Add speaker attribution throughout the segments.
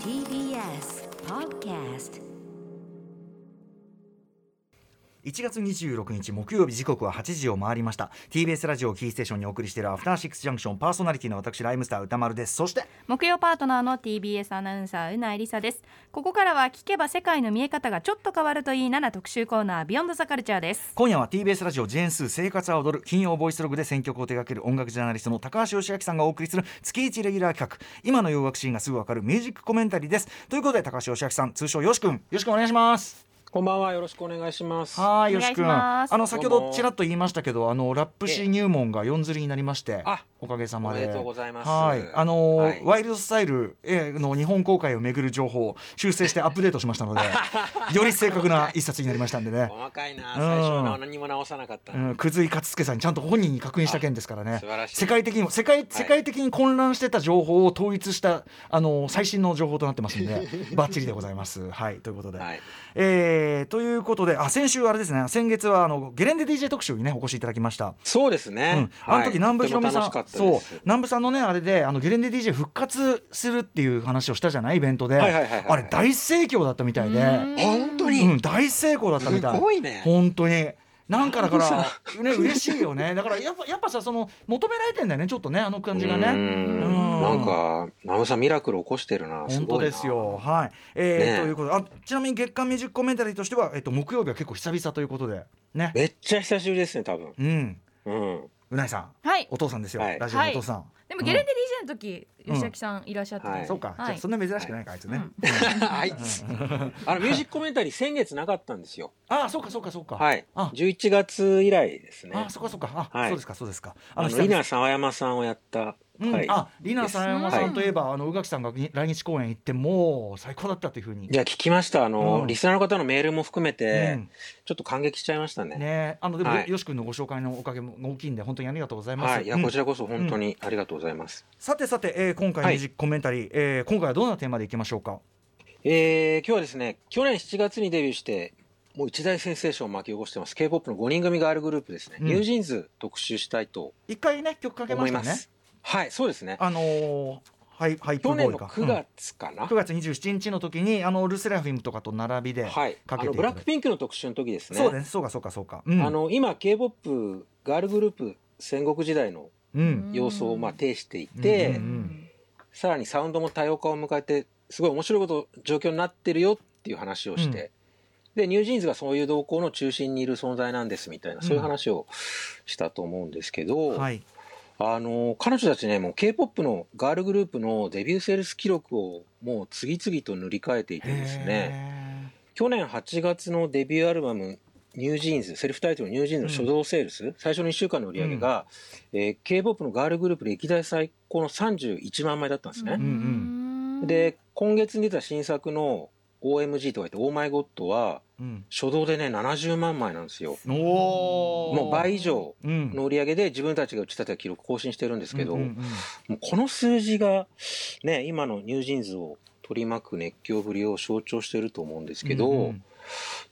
Speaker 1: TBS Podcast
Speaker 2: 1月26日木曜日時刻は8時を回りました。TBS ラジオキーステーションにお送りしているアフターシックスジャンクションパーソナリティの私ライムスター歌丸です。そして
Speaker 3: 木曜パートナーの TBS アナウンサーうなえりさです。ここからは聞けば世界の見え方がちょっと変わるといいなな特集コーナービヨンドザカルチャーです
Speaker 2: 今夜は TBS ラジオジェーンスー生活は踊る金曜ボイスログで選曲を手掛ける音楽ジャーナリストの高橋義明さんがお送りする月1レギュラー企画。今の洋楽シーンがすぐわかるミュージックコメンタリーです。ということで高橋義明さん通称よし君よし君お願いします
Speaker 4: こんばんは、よろしくお願いします。
Speaker 2: はい、よ
Speaker 3: し
Speaker 2: し君。
Speaker 3: ます
Speaker 2: あの先ほどちらっと言いましたけど、あのラップシー入門が四釣りになりまして
Speaker 4: あ、
Speaker 2: おかげさまで。
Speaker 4: おめでとうございます。
Speaker 2: はい、あのー
Speaker 4: はい。
Speaker 2: ワイルドスタイルえーの日本公開をめぐる情報を修正してアップデートしましたので、より正確な一冊になりましたんでね。
Speaker 4: 細かいな、
Speaker 2: うん。
Speaker 4: 最初の何も直さなかった。
Speaker 2: うん、くずい勝介さんにちゃんと本人に確認した件ですからね。
Speaker 4: あ 素晴らしい。
Speaker 2: 世界的にも世界世界的に混乱してた情報を統一したあの最新の情報となってますんで バッチリでございます。はい。ということで、
Speaker 4: はい。
Speaker 2: えーということであ先週あれですね。先月はあのゲレンデ DJ 特集にねお越しいただきました。
Speaker 4: そうですね。
Speaker 2: うん、あの時南部ひろみさん、そう。南部さんのねあれであのゲレンデ DJ 復活するっていう話をしたじゃない？イベントで、あれ大盛況だったみたいで、
Speaker 4: 本当に、
Speaker 2: うん、大成功だったみたい。
Speaker 4: すごいね。
Speaker 2: 本当に。なんかだからね嬉しいよね。だからやっぱやっぱさその求められてんだよねちょっとねあの感じがね。ん。
Speaker 4: ん。なんか、ナムさんミラクル起こしてるな。すごいな
Speaker 2: 本当ですよ。はい、えー
Speaker 4: ね
Speaker 2: ということであちなみに月間ミュージックコメンタリーとしては、えっと、木曜日は結構久々ということで。ね。
Speaker 4: めっちゃ久しぶりですね、多分。
Speaker 2: うん。
Speaker 4: うん。
Speaker 2: うないさん。
Speaker 3: はい。
Speaker 2: お父さんですよ、
Speaker 4: はい。
Speaker 2: ラジオのお父さん、
Speaker 3: でもゲレンデ DJ の時、
Speaker 2: うん。
Speaker 3: 吉明さんいらっしゃってて、
Speaker 4: はい。
Speaker 2: そうか、
Speaker 3: はい。
Speaker 2: じゃあそんな珍しくないか、あいつね、
Speaker 4: あいつ。あのミュージックコメンタリー先月なかったんですよ。
Speaker 2: ああそうかそうかそうか。
Speaker 4: はい。
Speaker 2: あ。
Speaker 4: 11月以来ですね。
Speaker 2: あ。そうかそうか。あ、
Speaker 4: はい。
Speaker 2: そうですかそうですか。
Speaker 4: あの、稲沢山さんをやった
Speaker 2: うん
Speaker 4: 回。
Speaker 2: あリナさ山さ
Speaker 3: はい
Speaker 2: んといえば、あの宇垣さんがに来日公演行ってもう最高だったというふうに
Speaker 4: じゃあ聞きました。あの、
Speaker 2: うん
Speaker 4: リスナーの方のメールも含めて、
Speaker 2: うん
Speaker 4: ちょっと感激しちゃいましたね。
Speaker 2: ねあのでも、
Speaker 4: はい
Speaker 2: よし君のご紹介のおかげも大きいんで本当にありがとうございます。
Speaker 4: はい、いや、
Speaker 2: うん
Speaker 4: こちらこそ本当にありがとうございます。
Speaker 2: さてさて、えー今回
Speaker 4: はい
Speaker 2: ミュージックコメンタリー、えー今回はどんなテーマでいきましょうか？
Speaker 4: えー、今日はですね、去年7月にデビューして、もう一大センセーションを巻き起こしてます、K-POP の5人組ガールグループですね、
Speaker 2: うん
Speaker 4: NewJeans 特集したいと
Speaker 2: 一回ね曲かけましたね
Speaker 4: 思います。。はい、そうですね。
Speaker 2: あのーはいハイプボ
Speaker 4: 去年の
Speaker 2: ーイか。
Speaker 4: 9月かな？
Speaker 2: うん9月27日の時にあのルセラフィムとかと並びで
Speaker 4: はい、
Speaker 2: か
Speaker 4: あのブラック。ピンクの特集の時ですね。
Speaker 2: そうですそうかそうかそうか。うん、
Speaker 4: あの今 K-POP ガールグループ戦国時代の
Speaker 2: うん
Speaker 4: 様相をまあ呈していて、
Speaker 2: うんうん
Speaker 4: さらにサウンドも多様化を迎えてすごい面白いこと状況になってるよっていう話をして、でニュージーンズがそういう動向の中心にいる存在なんですみたいな、そういう話をしたと思うんですけど、
Speaker 2: はい。
Speaker 4: あの彼女たちねもう k p o p のガールグループのデビューセールス記録をもう次々と塗り替えていてですね。
Speaker 2: へ
Speaker 4: 去年8月のデビューアルバム NewJeans セルフタイトル NewJeans の初動セールス、最初の1週間の売り上げが、えー k p o p のガールグループ歴代最高の31万枚だったんですね。
Speaker 2: うんうん。
Speaker 4: で今月に出た新作の OMG とか言って「Oh My God」は。初動でね70万枚なんですよ。もう倍以上
Speaker 2: うん。
Speaker 4: の売り上げで自分たちが打ち立てた記録更新してるんですけど、この数字がね今の NewJeans を取り巻く熱狂ぶりを象徴してると思うんですけど、
Speaker 2: うんうん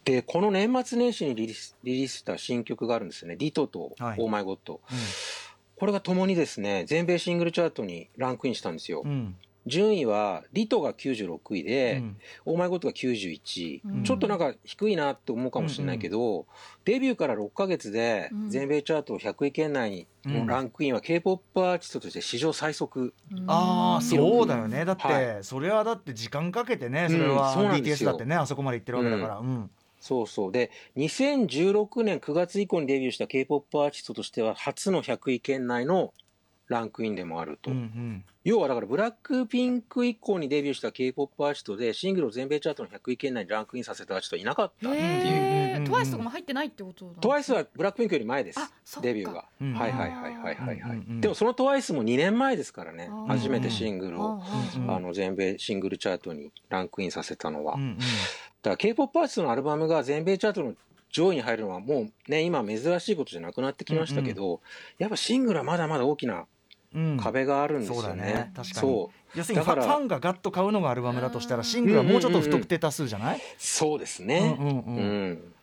Speaker 4: でこの年末年始にリリースリリースした新曲があるんですよね「Ditto と「
Speaker 2: はい。
Speaker 4: Oh My God」これがともにですね全米シングルチャートにランクインしたんですよ、
Speaker 2: うん
Speaker 4: 順位は Ditto が96位で、
Speaker 2: うん。
Speaker 4: オーマイゴッドが91位、
Speaker 3: うん。
Speaker 4: ちょっとなんか低いなって思うかもしれないけど、デビューから6ヶ月で
Speaker 3: うん。
Speaker 4: 全米チャート100位圏内のランクインは K-POP アーティストとして史上最速、
Speaker 2: ああそうだよね。だって、
Speaker 4: は
Speaker 2: それはだって時間かけてねそれは BTS
Speaker 4: よ。
Speaker 2: だってねあそこまで行ってるわけだから、うん。
Speaker 4: そうそう。で2016年9月以降にデビューした K-POP アーティストとしては初の100位圏内のランクインでもあると、
Speaker 2: うんうん。
Speaker 4: 要はだからブラックピンク以降にデビューした K-POP アーティストでシングルを全米チャートの100位圏内にランクインさせたアーティストはいなかったっていう、
Speaker 3: トワイスとかも入ってないってことだ
Speaker 4: トワイスはブラックピンクより前です
Speaker 3: あそっか。
Speaker 4: デビューが、
Speaker 2: うん
Speaker 4: はいはいはいはいはいはい、
Speaker 2: うんうんうん
Speaker 4: でもそのトワイスも2年前ですからね。初めてシングルを、
Speaker 2: うん
Speaker 4: あの全米シングルチャートにランクインさせたのは、だ
Speaker 2: うんうん。
Speaker 4: から K-POP アーティストのアルバムが全米チャートの上位に入るのはもうね今珍しいことじゃなくなってきましたけど、やっぱシングルはまだまだ大きな
Speaker 2: うん
Speaker 4: 壁があるんですよね。
Speaker 2: そうだね。確かに。
Speaker 4: そう。
Speaker 2: 要するにファンがガッと買うのがアルバムだとしたらシングルはもうちょっと不特定多数じゃない、
Speaker 4: そうですね。
Speaker 2: うんうん
Speaker 4: う
Speaker 2: うん。
Speaker 4: ん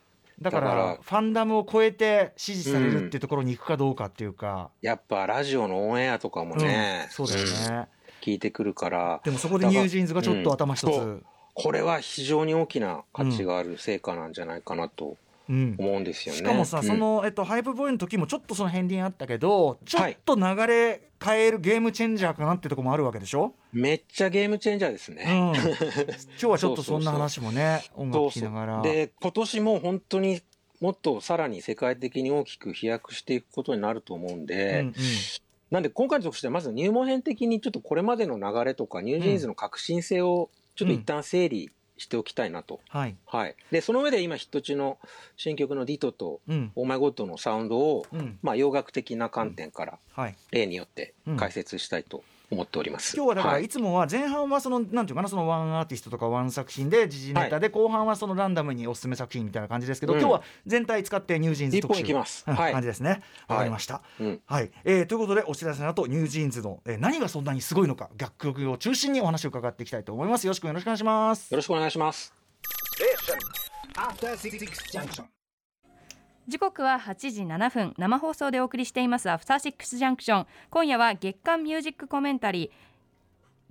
Speaker 2: だからファンダムを超えて支持されるっていうところに行くかどうかっていうか、
Speaker 4: やっぱラジオのオンエアとかもね、
Speaker 2: うん。そうだよね、
Speaker 4: 効いてくるから。
Speaker 2: でもそこで NewJeans がちょっと頭一つ、
Speaker 4: これは非常に大きな価値がある成果なんじゃないかなと
Speaker 2: うん。
Speaker 4: 思うんですよね。
Speaker 2: しかもさ、
Speaker 4: うん。
Speaker 2: その、えっと、 Hype Boy の時もちょっとその片鱗あったけどちょっと流れ変えるゲームチェンジャーかなってとこもあるわけでしょ、
Speaker 4: めっちゃゲームチェンジャーです
Speaker 2: うん、
Speaker 4: ね。
Speaker 2: 今日はちょっとそんな話もね音楽聴きながら。
Speaker 4: で今年も本当にもっとさらに世界的に大きく飛躍していくことになると思うんで、
Speaker 2: うんうん。
Speaker 4: なんで今回の特集ではまず入門編的にちょっとこれまでの流れとか NewJeans の革新性をちょっと一旦整理しておきたいなと。
Speaker 2: はい、
Speaker 4: はい。で、その上で今ヒット中の新曲の Ditto と
Speaker 2: うん。
Speaker 4: Oh My God のサウンドを、
Speaker 2: うん。
Speaker 4: まあ洋楽的な観点から
Speaker 2: はい、
Speaker 4: 例によって解説したいと思っております。
Speaker 2: 今日はだから
Speaker 4: い。
Speaker 2: いつもは前半はそのなんていうかなそのワンアーティストとかワン作品で時事ネタで後半はそのランダムにおすすめ作品みたいな感じですけど、
Speaker 4: うん。
Speaker 2: 今日は全体使って NewJeans 特集。
Speaker 4: 一本いきます。
Speaker 2: うん
Speaker 4: はい。
Speaker 2: 感じですね。わかりました、
Speaker 4: うん。
Speaker 2: はい、えーということでお知らせの後 NewJeans の、えー何がそんなにすごいのか楽曲を中心にお話を伺っていきたいと思います。よろしくよろしくお願いします。
Speaker 4: よろしくお願いします。
Speaker 5: Junction.
Speaker 3: 時刻は8時7分生放送でお送りしていますアフターシックスジャンクション。今夜は月刊ミュージックコメンタリー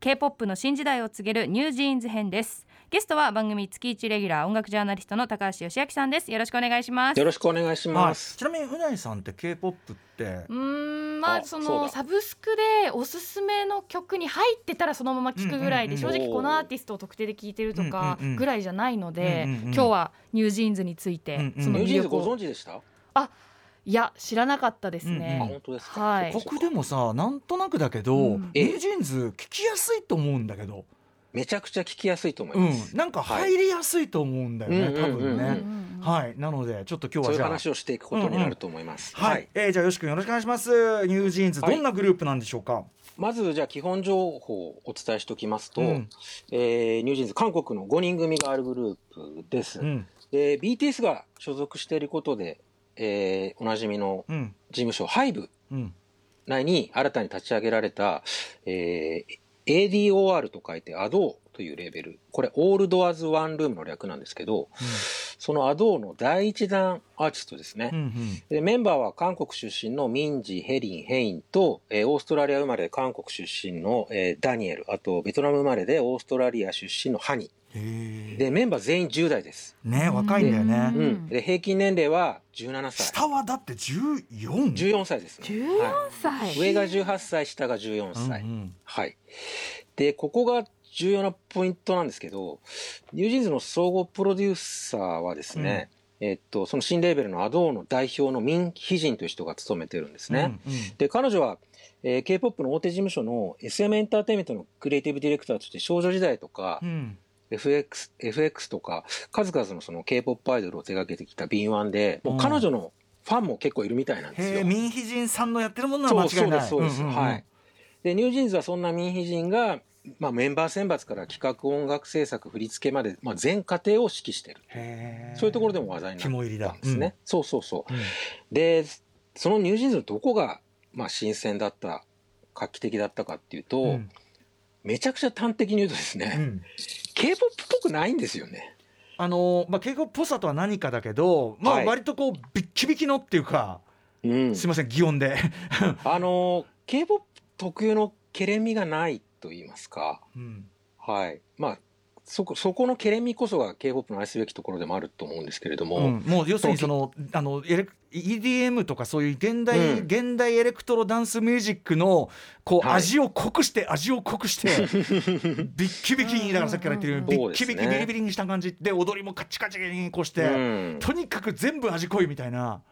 Speaker 3: K-POP の新時代を告げる NewJeans 編です。ゲストは番組月一レギュラー音楽ジャーナリストの高橋義明さんです。よろしくお願いします。
Speaker 4: よろしくお願いし
Speaker 2: はい、
Speaker 4: ます。
Speaker 2: ちなみに宇内さんって K-POP って
Speaker 6: うーんまあ
Speaker 4: あ
Speaker 6: そのサブスクでおすすめの曲に入ってたらそのまま聴くぐらいで
Speaker 2: うん
Speaker 6: 正
Speaker 4: うんうん。
Speaker 6: 直このアーティストを特定で聴いてるとかぐらいじゃないので
Speaker 2: うんうんうん
Speaker 6: 今日は NewJeans について
Speaker 2: うんうん
Speaker 6: その
Speaker 4: NewJeans ご存知でした？
Speaker 6: いや知らなかったです
Speaker 2: うん
Speaker 4: あ
Speaker 6: ね
Speaker 4: 本当ですか。
Speaker 6: はい。
Speaker 2: 僕でもさなんとなくだけど、
Speaker 6: うん。
Speaker 2: ニュージーンズ聞きやすいと思うんだけど、
Speaker 4: めちゃくちゃ聞きやすいと思いうます。
Speaker 2: ん、なんか入りやすいと思うんだよね、
Speaker 4: はい。
Speaker 2: 多分ね、はい。なのでちょっと今日
Speaker 4: そういう
Speaker 2: はじゃあ
Speaker 4: 話をしていくことになると思います。
Speaker 2: はい、えーじゃあよし君よろしくお願いします。ニュージーンズ
Speaker 4: はい。
Speaker 2: どんなグループなんでしょうか、
Speaker 4: まずじゃあ基本情報をお伝えしておきますと、
Speaker 2: うん。
Speaker 4: えーニュージーンズ韓国の5人組ガールグループです。
Speaker 2: うん。
Speaker 4: で BTS が所属していることで、えーおなじみの
Speaker 2: うん。
Speaker 4: 事務所 HYBE
Speaker 2: うん。
Speaker 4: 内に新たに立ち上げられた、えー ADOR と書いて ADO というレーベル。これオールドアズワンルームの略なんですけどその ADO の第一弾アーティストですね、
Speaker 2: うんうん。
Speaker 4: でメンバーは韓国出身のミンジ、ヘリン、ヘインと、えーオーストラリア生まれで韓国出身の、えーダニエル、あとベトナム生まれでオーストラリア出身のハニで、メンバー全員10代です。
Speaker 2: ね若いんだよ
Speaker 6: う
Speaker 2: ね
Speaker 4: うん。で、平均年齢は17歳。
Speaker 2: 下はだって14
Speaker 4: 14歳ですね。
Speaker 6: 14
Speaker 4: は
Speaker 6: 歳
Speaker 4: い上が18歳、下が14歳。
Speaker 2: うんうん
Speaker 4: はい。で、ここが重要なポイントなんですけど、ニュージーンズの総合プロデューサーはですね、えっと、その新レーベルの ADOR の代表のミン・ヒジンという人が務めてるんですね。
Speaker 2: うんうん
Speaker 4: で、彼女は、えー K-POP の大手事務所の SM エンターテインメントのクリエイティブディレクターとして少女時代とか、
Speaker 2: うん
Speaker 4: FX、FX とか、数々のその K-POP アイドルを手掛けてきた敏腕で、もう彼女のファンも結構いるみたいなんですよ。
Speaker 2: ミンヒジンさんのやってるものは間違いない
Speaker 4: そうです、そうです。
Speaker 2: んんん
Speaker 4: はい。で、ニュージーンズはそんなミンヒジンが、まあ、メンバー選抜から企画、音楽制作、振り付けまで、まあ、全過程を指揮してる。そういうところでも話題になったんですね。そうそうそう。
Speaker 2: うん
Speaker 4: で、そのニュージーンズのどこが、まあ、新鮮だった、画期的だったかっていうと、
Speaker 2: うん
Speaker 4: めちゃくちゃ端的に言うとですね、
Speaker 2: うん
Speaker 4: K-POP っぽくないんですよね。
Speaker 2: あのまあ敬語っぽさとは何かだけどまあ
Speaker 4: はい
Speaker 2: 割とこうビッキビキのっていうか
Speaker 4: うん。
Speaker 2: すいません擬音で
Speaker 4: あの、K-POP 特有のケレミがないと言いますか。
Speaker 2: うん
Speaker 4: はい。まあ、そこ、そこのケレミこそが K-POP の愛すべきところでもあると思うんですけれども、
Speaker 2: うんもう要するにそのあのエレク EDM とかそういう現代、
Speaker 4: うん。
Speaker 2: 現代エレクトロダンスミュージックのこう、
Speaker 4: はい。
Speaker 2: 味を濃くして味を濃くして ビッキビキにだからさっきから言ってるビッキビキビリビリにした感じ。で踊りもカチカチにこうして、
Speaker 4: うん。
Speaker 2: とにかく全部味濃いみたいな、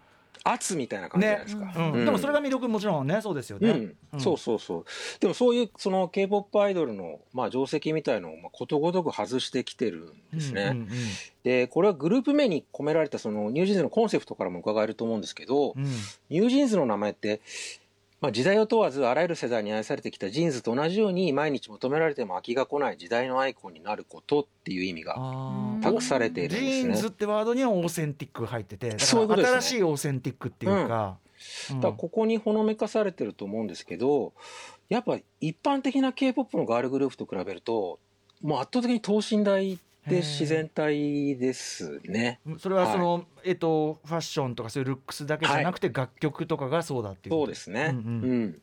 Speaker 4: 圧みたいな感じじゃないですか。
Speaker 2: うん
Speaker 4: うん
Speaker 2: でもそれが魅力もちろんねそうですよね。
Speaker 4: うん、そうそうそう。でもそういうその K-POP アイドルのまあ定石みたいのをまあことごとく外してきてるんですね。
Speaker 2: うんうん
Speaker 4: で、これはグループ名に込められたそのニュージーンズのコンセプトからも伺えると思うんですけど、
Speaker 2: うんうん
Speaker 4: ニュージーンズの名前って、まあ、時代を問わずあらゆる世代に愛されてきたジーンズと同じように毎日求められても飽きが来ない時代のアイコンになることっていう意味が託されているんですね。
Speaker 2: ジーンズってワードにはオーセンティックが入ってて新しいオーセンティックっていうか。うん
Speaker 4: だここにほのめかされてると思うんですけどやっぱ一般的な k p o p のガールグループと比べるともう圧倒的に等身大で自然体ですね。
Speaker 2: それはその、えっとファッションとかそういうルックスだけじゃなくて楽曲とかがそうだっていうこと？
Speaker 4: そうですね。
Speaker 2: う
Speaker 4: うんん。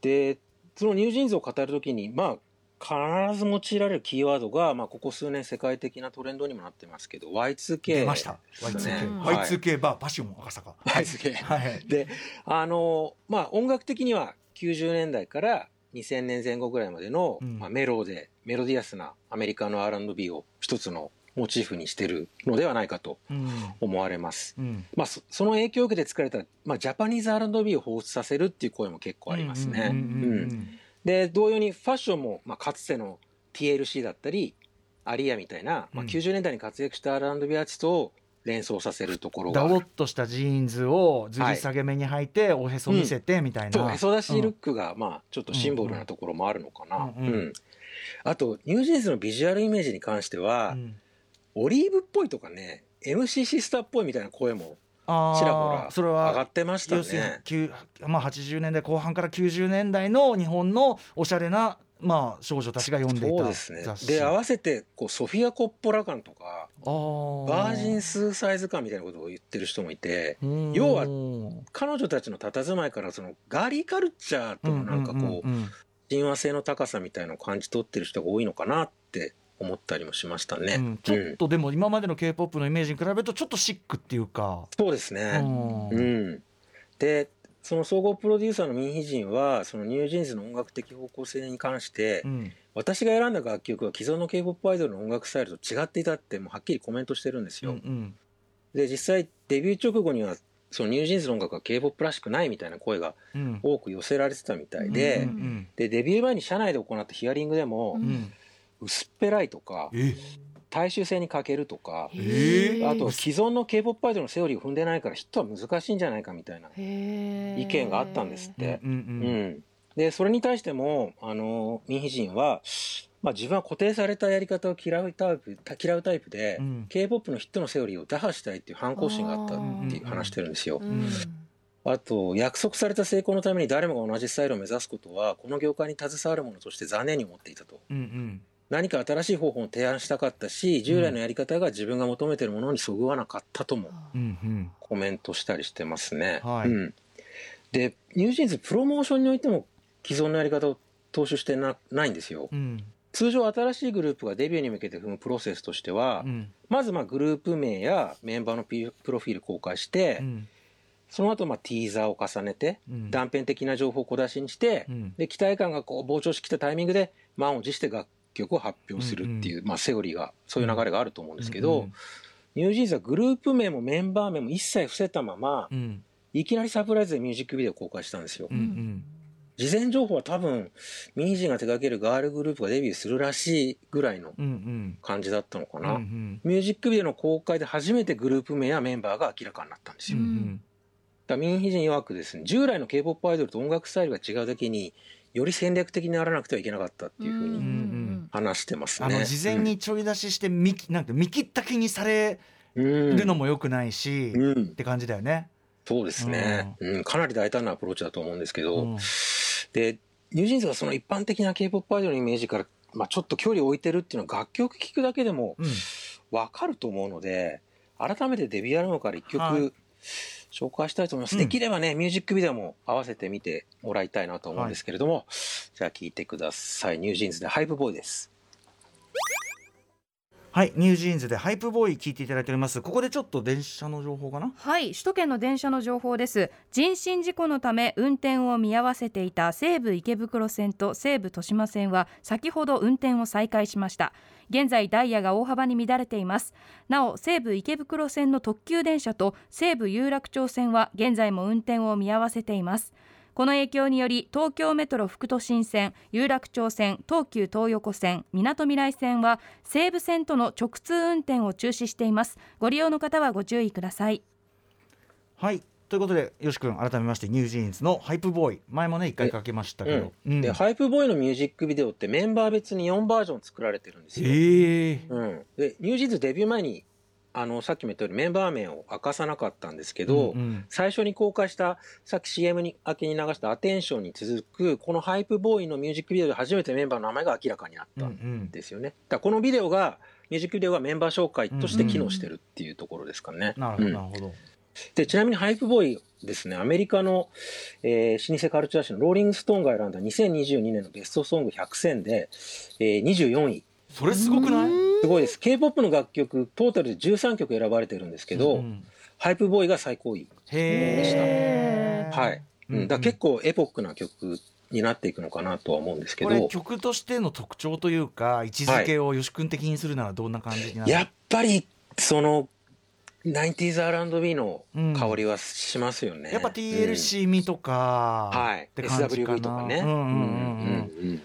Speaker 4: でそのニュージーンズを語るときに、まあ、必ず用いられるキーワードが、まあ、ここ数年世界的なトレンドにもなってますけど、Y2K
Speaker 2: 出ました。
Speaker 4: ですね。
Speaker 2: Y2K、
Speaker 4: はい。
Speaker 2: Y2K バーパシオン赤坂。
Speaker 4: Y2K
Speaker 2: はい。
Speaker 4: で、あの、まあ、音楽的には90年代から2000年前後ぐらいまでの、
Speaker 2: うん。
Speaker 4: まあ、メロで、メロディアスなアメリカの R&B を一つのモチーフにしてるのではないかと
Speaker 2: うん。
Speaker 4: 思われます。
Speaker 2: うん。
Speaker 4: まあ、そその影響を受けて作られた、まあ、ジャパニーズ R&B を彷彿させるっていう声も結構ありますね。
Speaker 2: うんうんうん
Speaker 4: うんで、同様にファッションも、まあ、かつての TLC だったり、アリーヤみたいな、まあ、
Speaker 2: うん。
Speaker 4: 90年代に活躍した R&B アーティストを連想させるところが
Speaker 2: ダボっとしたジーンズをずり下げ目に履いて、おへそ見せてみたいな、
Speaker 4: そう、うんへそ出しルックが、まあ、ちょっとシンボルなところもあるのかな。
Speaker 2: うんうん
Speaker 4: うんあと、ニュージーンズのビジュアルイメージに関しては、
Speaker 2: うん
Speaker 4: オリーブっぽいとかね、MC シスターっぽいみたいな声もちらほら
Speaker 2: それ
Speaker 4: 上が
Speaker 2: は
Speaker 4: ってましたね。
Speaker 2: まあ、80年代後半から90年代の日本のおしゃれな、まあ、少女たちが読んでいた
Speaker 4: そうですね
Speaker 2: 雑。誌
Speaker 4: で、合わせて、こう、ソフィア・コッポラ感とか、
Speaker 2: あー
Speaker 4: バージンスーサイズ感みたいなことを言ってる人もいて、
Speaker 2: うん
Speaker 4: 要は彼女たちの佇まいから、その、ガーリーカルチャーとのなんかこう、親和性の高さみたいのを感じ取ってる人が多いのかなって思ったりもしましたね。
Speaker 2: うんちょっとでも今までの k p o p のイメージに比べるとちょっとシックっていうか、
Speaker 4: そうです
Speaker 2: う
Speaker 4: ね。
Speaker 2: ん
Speaker 4: うん。で、その総合プロデューサーのミンヒジンは、そのニュージーンズの音楽的方向性に関して、
Speaker 2: うん。
Speaker 4: 私が選んだ楽曲は既存の K-POP アイドルの音楽スタイルと違っていたって、もうはっきりコメントしてるんですよ。
Speaker 2: うん
Speaker 4: で、実際デビュー直後には、そのニュージーンズの音楽は K-POP らしくないみたいな声が
Speaker 2: うん
Speaker 4: 多く寄せられてたみたいで、
Speaker 2: うんうん
Speaker 4: で、デビュー前に社内で行ったヒアリングでも、
Speaker 2: うんうん。
Speaker 4: 薄っぺらいとか、
Speaker 2: え？
Speaker 4: 大衆性に欠けるとか、
Speaker 2: え
Speaker 4: あと既存の K-POP アイドルのセオリーを踏んでないからヒットは難しいんじゃないかみたいな意
Speaker 6: 意
Speaker 4: 見があったんですって。
Speaker 2: うんう
Speaker 4: うん。ん、でそれに対してもあのミンヒジンは、まあ、自分は固定されたやり方を嫌うタイプ嫌うタイプで、
Speaker 2: うん。
Speaker 4: K p o p のヒットのセオリーを打破したいっていう反抗心があったっていう話してるんですよ。
Speaker 6: うん。
Speaker 4: あと約束された成功のために誰もが同じスタイルを目指すことはこの業界に携わる者として残念に思っていたと。
Speaker 2: うんうん
Speaker 4: 何か新しい方法を提案したかったし従来のやり方が自分が求めてるものにそぐわなかったともコメントしたりしてますね。
Speaker 2: はい。
Speaker 4: うん、でニュージーンズプロモーションにおいても既存のやり方を踏襲してなないんですよ。
Speaker 2: うん。
Speaker 4: 通常新しいグループがデビューに向けて踏むプロセスとしては、
Speaker 2: うん。
Speaker 4: まずまあグループ名やメンバーのピプロフィール公開して、
Speaker 2: うん。
Speaker 4: その後まあティーザーを重ねて、
Speaker 2: うん。
Speaker 4: 断片的な情報を小出しにして、
Speaker 2: うん。
Speaker 4: で期待感がこう膨張してきたタイミングで満を持して楽曲を発表するっていう、まあ、セオリーがそういう流れがあると思うんですけど、
Speaker 2: うん
Speaker 4: ニュージーンズはグループ名もメンバー名も一切伏せたまま、
Speaker 2: うん。
Speaker 4: いきなりサプライズでミュージックビデオを公開したんですよ。
Speaker 2: うんうん。
Speaker 4: 事前情報は多分ミンヒジンが手掛けるガールグループがデビューするらしいぐらいの
Speaker 2: うんうん。
Speaker 4: 感じだったのかな、
Speaker 2: うん
Speaker 4: ミュージックビデオの公開で初めてグループ名やメンバーが明らかになったんですよ、
Speaker 2: うん
Speaker 4: だからミンヒジン曰くですね従来の k p o p アイドルと音楽スタイルが違うだけにより戦略的にならなくてはいけなかったっていうふう
Speaker 6: うん
Speaker 4: に
Speaker 2: ん
Speaker 4: 話してます
Speaker 2: あ
Speaker 4: ね、
Speaker 2: の事前にちょい出しして見なんか見切った気にされ
Speaker 4: うん
Speaker 2: るのも良くないし、っ
Speaker 4: うん、
Speaker 2: て感じだよね。
Speaker 4: そうですね、うん。かなり大胆なアプローチだと思うんですけど、
Speaker 2: うん。
Speaker 4: でニュージーンズがその一般的な k p o p アイドルのイメージから、まあ、ちょっと距離を置いてるっていうのは楽曲聴くだけでも
Speaker 2: うん。
Speaker 4: わかると思うので改めてデビューアルバムから一曲、
Speaker 2: はい
Speaker 4: 紹介したいと思います、
Speaker 2: うん。
Speaker 4: できればねミュージックビデオも合わせて見てもらいたいなと思うんですけれども、じゃあ聴いてください。ニュージーンズでハイプボーイです
Speaker 2: はい、ニュージーンズでハイプボーイ聞いていただいております。ここでちょっと電車の情報かな？
Speaker 3: はい首都圏の電車の情報です人身事故のため運転を見合わせていた西武池袋線と西武豊島線は先ほど運転を再開しました現在ダイヤが大幅に乱れていますなお西武池袋線の特急電車と西武有楽町線は現在も運転を見合わせていますこの影響により東京メトロ副都心線有楽町線東急東横線みなとみらい線は西武線との直通運転を中止しています。ご利用の方はご注意ください。
Speaker 2: はい、ということで、よし君、改めまして、ニュージーンズのハイプボーイ、前もね、一回かけましたけど。うん。
Speaker 4: でハイプボーイのミュージックビデオってメンバー別に4バージョン作られてるんですよ、
Speaker 2: へえ。
Speaker 4: うん、で NewJeans デビュー前にあのさっきも言ったようにメンバー名を明かさなかったんですけど、
Speaker 2: うんうん
Speaker 4: 最初に公開したさっき CM に明けに流した「Attention」に続くこの Hype Boy のミュージックビデオで初めてメンバーの名前が明らかになった
Speaker 2: うんうんん
Speaker 4: ですよね。だからこのビデオがミュージックビデオがメンバー紹介として機能してるっていうところですかね。
Speaker 2: なるほど、
Speaker 4: うん
Speaker 2: なるほど。
Speaker 4: で、ちなみに Hype Boy ですね、アメリカの、えー老舗カルチャー誌の Rolling Stone が選んだ2022年のベストソング100選で、えー24位。
Speaker 2: それすごくない？
Speaker 4: すごいです。K-POP の楽曲トータルで13曲選ばれてるんですけど、
Speaker 2: うん、
Speaker 4: ハイプボーイが最高位。
Speaker 2: でした。
Speaker 4: はい、うん、だ結構エポックな曲になっていくのかなとは思うんですけど。
Speaker 2: 曲としての特徴というか位置づけを吉君的にするならどんな感じになる、はい、
Speaker 4: やっぱりその 90s R&B の香りはしますよね、うん、
Speaker 2: やっぱ TLC みとか、うん、はい、
Speaker 4: SWV とかね。
Speaker 2: うんうんうん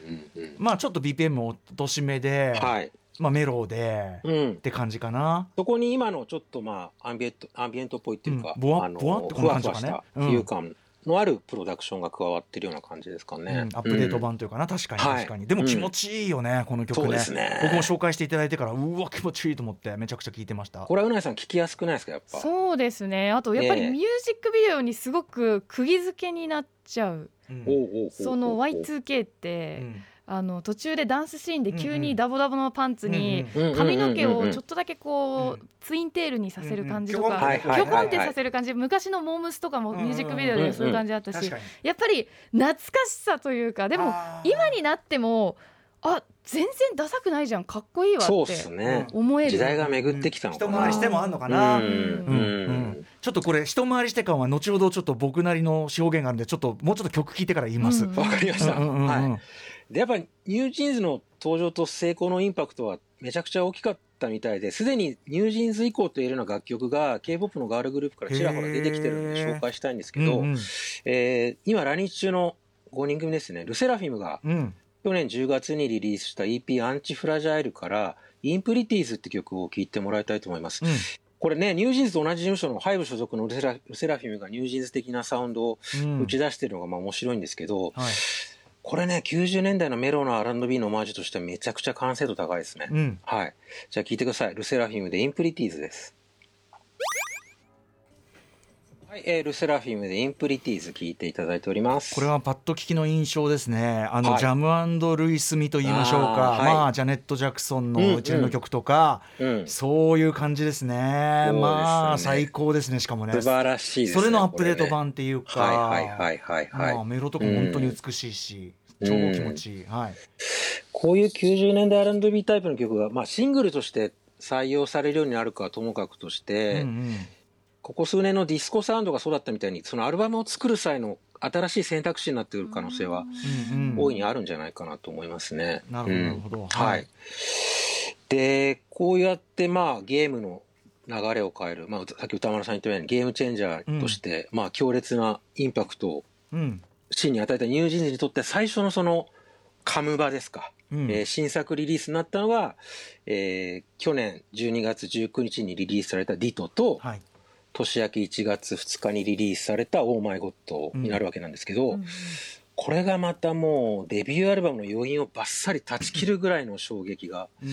Speaker 2: まあちょっと BPM 落とし目で、
Speaker 4: はい、
Speaker 2: まあメロで、
Speaker 4: うん。
Speaker 2: っ。て感じかな。
Speaker 4: そこに今のちょっとまあアンビエントアンビエントっぽいっていうか、
Speaker 2: うん。ボワ
Speaker 4: あの
Speaker 2: ボワってこの感じかね？
Speaker 4: 浮遊感のあるプロダクションが加わってるような感じですかね。
Speaker 2: うん。アップデート版というかな、確かに
Speaker 4: はい。
Speaker 2: 確かに、でも気持ちいいよね、この曲ね。
Speaker 4: ね。
Speaker 2: 僕も紹介していただいてからうわ気持ちいいと思ってめちゃくちゃ聴いてました。
Speaker 4: これはうなぎさん聞きやすくないですかやっぱ？
Speaker 6: そうですね。あとやっぱり
Speaker 4: ええ。
Speaker 6: ミュージックビデオにすごく釘付けになっちゃう。
Speaker 2: うん。
Speaker 4: おうおうおうおう
Speaker 6: その Y2K って、
Speaker 2: うん
Speaker 6: あの途中でダンスシーンで急にダボダボのパンツに髪の毛をちょっ
Speaker 4: と
Speaker 6: とだけこ
Speaker 2: う
Speaker 6: うツインテールにさせる感じとか
Speaker 4: はいはい
Speaker 6: ひょこんってさせる感じ。昔のモームスとかもミュージックビデオでそういう感じあったしやっぱり懐かしさというかでも今になってもあ全然ダサくないじゃん。かっこいいわって
Speaker 4: ね。
Speaker 6: 思える。
Speaker 4: 時代が巡ってきたのかな。
Speaker 2: 一回りしてもあんのかな、
Speaker 4: うん
Speaker 2: うんうん。ちょっとこれ一回りして感は後ほどちょっと僕なりの表現があるんでちょっともうちょっと曲聴いてから言います。
Speaker 6: うん。
Speaker 4: わかりました。はい。でやっぱ NewJeans の登場と成功のインパクトはめちゃくちゃ大きかったみたいですでに NewJeans 以降と言えるような楽曲が K-POP のガールグループからちらほら出てきてるので紹介したいんですけど、
Speaker 2: うんうん。
Speaker 4: えー今来日中の5人組ですね。 LE SSERAFIM が
Speaker 2: うん。
Speaker 4: 去年10月にリリースした EP「ANTIFRAGILE」から「Impurities」って曲を聴いてもらいたいと思います。
Speaker 2: うん。
Speaker 4: これね NewJeans と同じ事務所の HYBE 所属のルセラ LE SSERAFIM が NewJeans 的なサウンドを
Speaker 2: うん。
Speaker 4: 打ち出してるのがまあ面白いんですけど、
Speaker 2: はい
Speaker 4: これね90年代のメロの R&B のオマージュとしてはめちゃくちゃ完成度高いですね。
Speaker 2: うん
Speaker 4: はい。じゃあ聞いてください。 LE SSERAFIM で Impurities です。はい、えー LE SSERAFIM で Impurities 聞いていただいております。
Speaker 2: これはパッと聞きの印象ですね。あの、
Speaker 4: はい
Speaker 2: ジャムルイスミと言いましょうか。
Speaker 4: あーはい
Speaker 2: まあジャネット・ジャクソンの一連の曲とか、
Speaker 4: うん、素
Speaker 2: そういう感じですね。
Speaker 4: すね
Speaker 2: まあ最高ですね。しかもね。
Speaker 4: 晴らしいですね。
Speaker 2: それのアップデート
Speaker 4: こ
Speaker 2: 版っていうか、
Speaker 4: れね。はいはいはいはいはい。
Speaker 2: まあメロとかも本当に美しいし、
Speaker 4: うん
Speaker 2: 超気持ちいい。はい。
Speaker 4: こういう90年代 R&B タイプの曲が、まあ、シングルとして採用されるようになるかはともかくとして、
Speaker 2: うんうん。
Speaker 4: ここ数年のディスコサウンドがそうだったみたいにそのアルバムを作る際の新しい選択肢になってくる可能性は
Speaker 2: うんうん。
Speaker 4: 大いにあるんじゃないかなと思いますね。
Speaker 2: なるほど
Speaker 4: は
Speaker 2: はい。い。
Speaker 4: でこうやってまあゲームの流れを変える、まあ、さっき宇多丸さん言ったようにゲームチェンジャーとして、まあ強烈なインパクトを
Speaker 2: うん
Speaker 4: シーンに与えた NewJeans にとって最初のそのカムバですか。
Speaker 2: うん
Speaker 4: えー新作リリースになったのが、えー去年12月19日にリリースされた「ディトと、
Speaker 2: はい。
Speaker 4: 年明け1月2日にリリースされた「オーマイゴッド」になるわけなんですけど、
Speaker 6: うん
Speaker 4: これがまたもうデビューアルバムの余韻をバッサリ断ち切るぐらいの衝撃が
Speaker 2: うん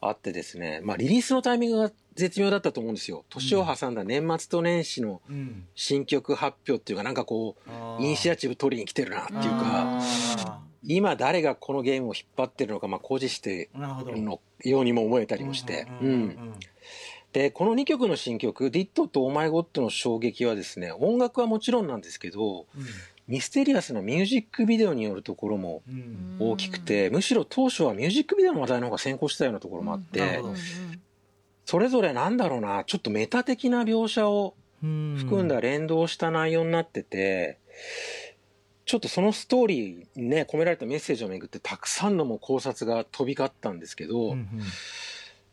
Speaker 4: あってですね、まあ、リリースのタイミングが絶妙だったと思うんですよ。年を挟んだ年末と年始の
Speaker 2: うん。
Speaker 4: 新曲発表っていうかなんかこうイニシアチブ取りに来てるなっていうか
Speaker 2: あ
Speaker 4: 今誰がこのゲームを引っ張ってるのかまあ誇示して
Speaker 2: る
Speaker 4: のようにも思えたりもして。うんでこの2曲の新曲「ディットと「オーマイゴッド」の衝撃はですね音楽はもちろんなんですけどミステリアスなミュージックビデオによるところも
Speaker 2: うん。
Speaker 4: 大きくて、むしろ当初はミュージックビデオの話題の方が先行したようなところもあって、それぞれなんだろうなちょっとメタ的な描写を
Speaker 2: うん。
Speaker 4: 含んだ連動した内容になってて、ちょっとそのストーリーにね込められたメッセージをめぐってたくさんのもう考察が飛び交ったんですけど、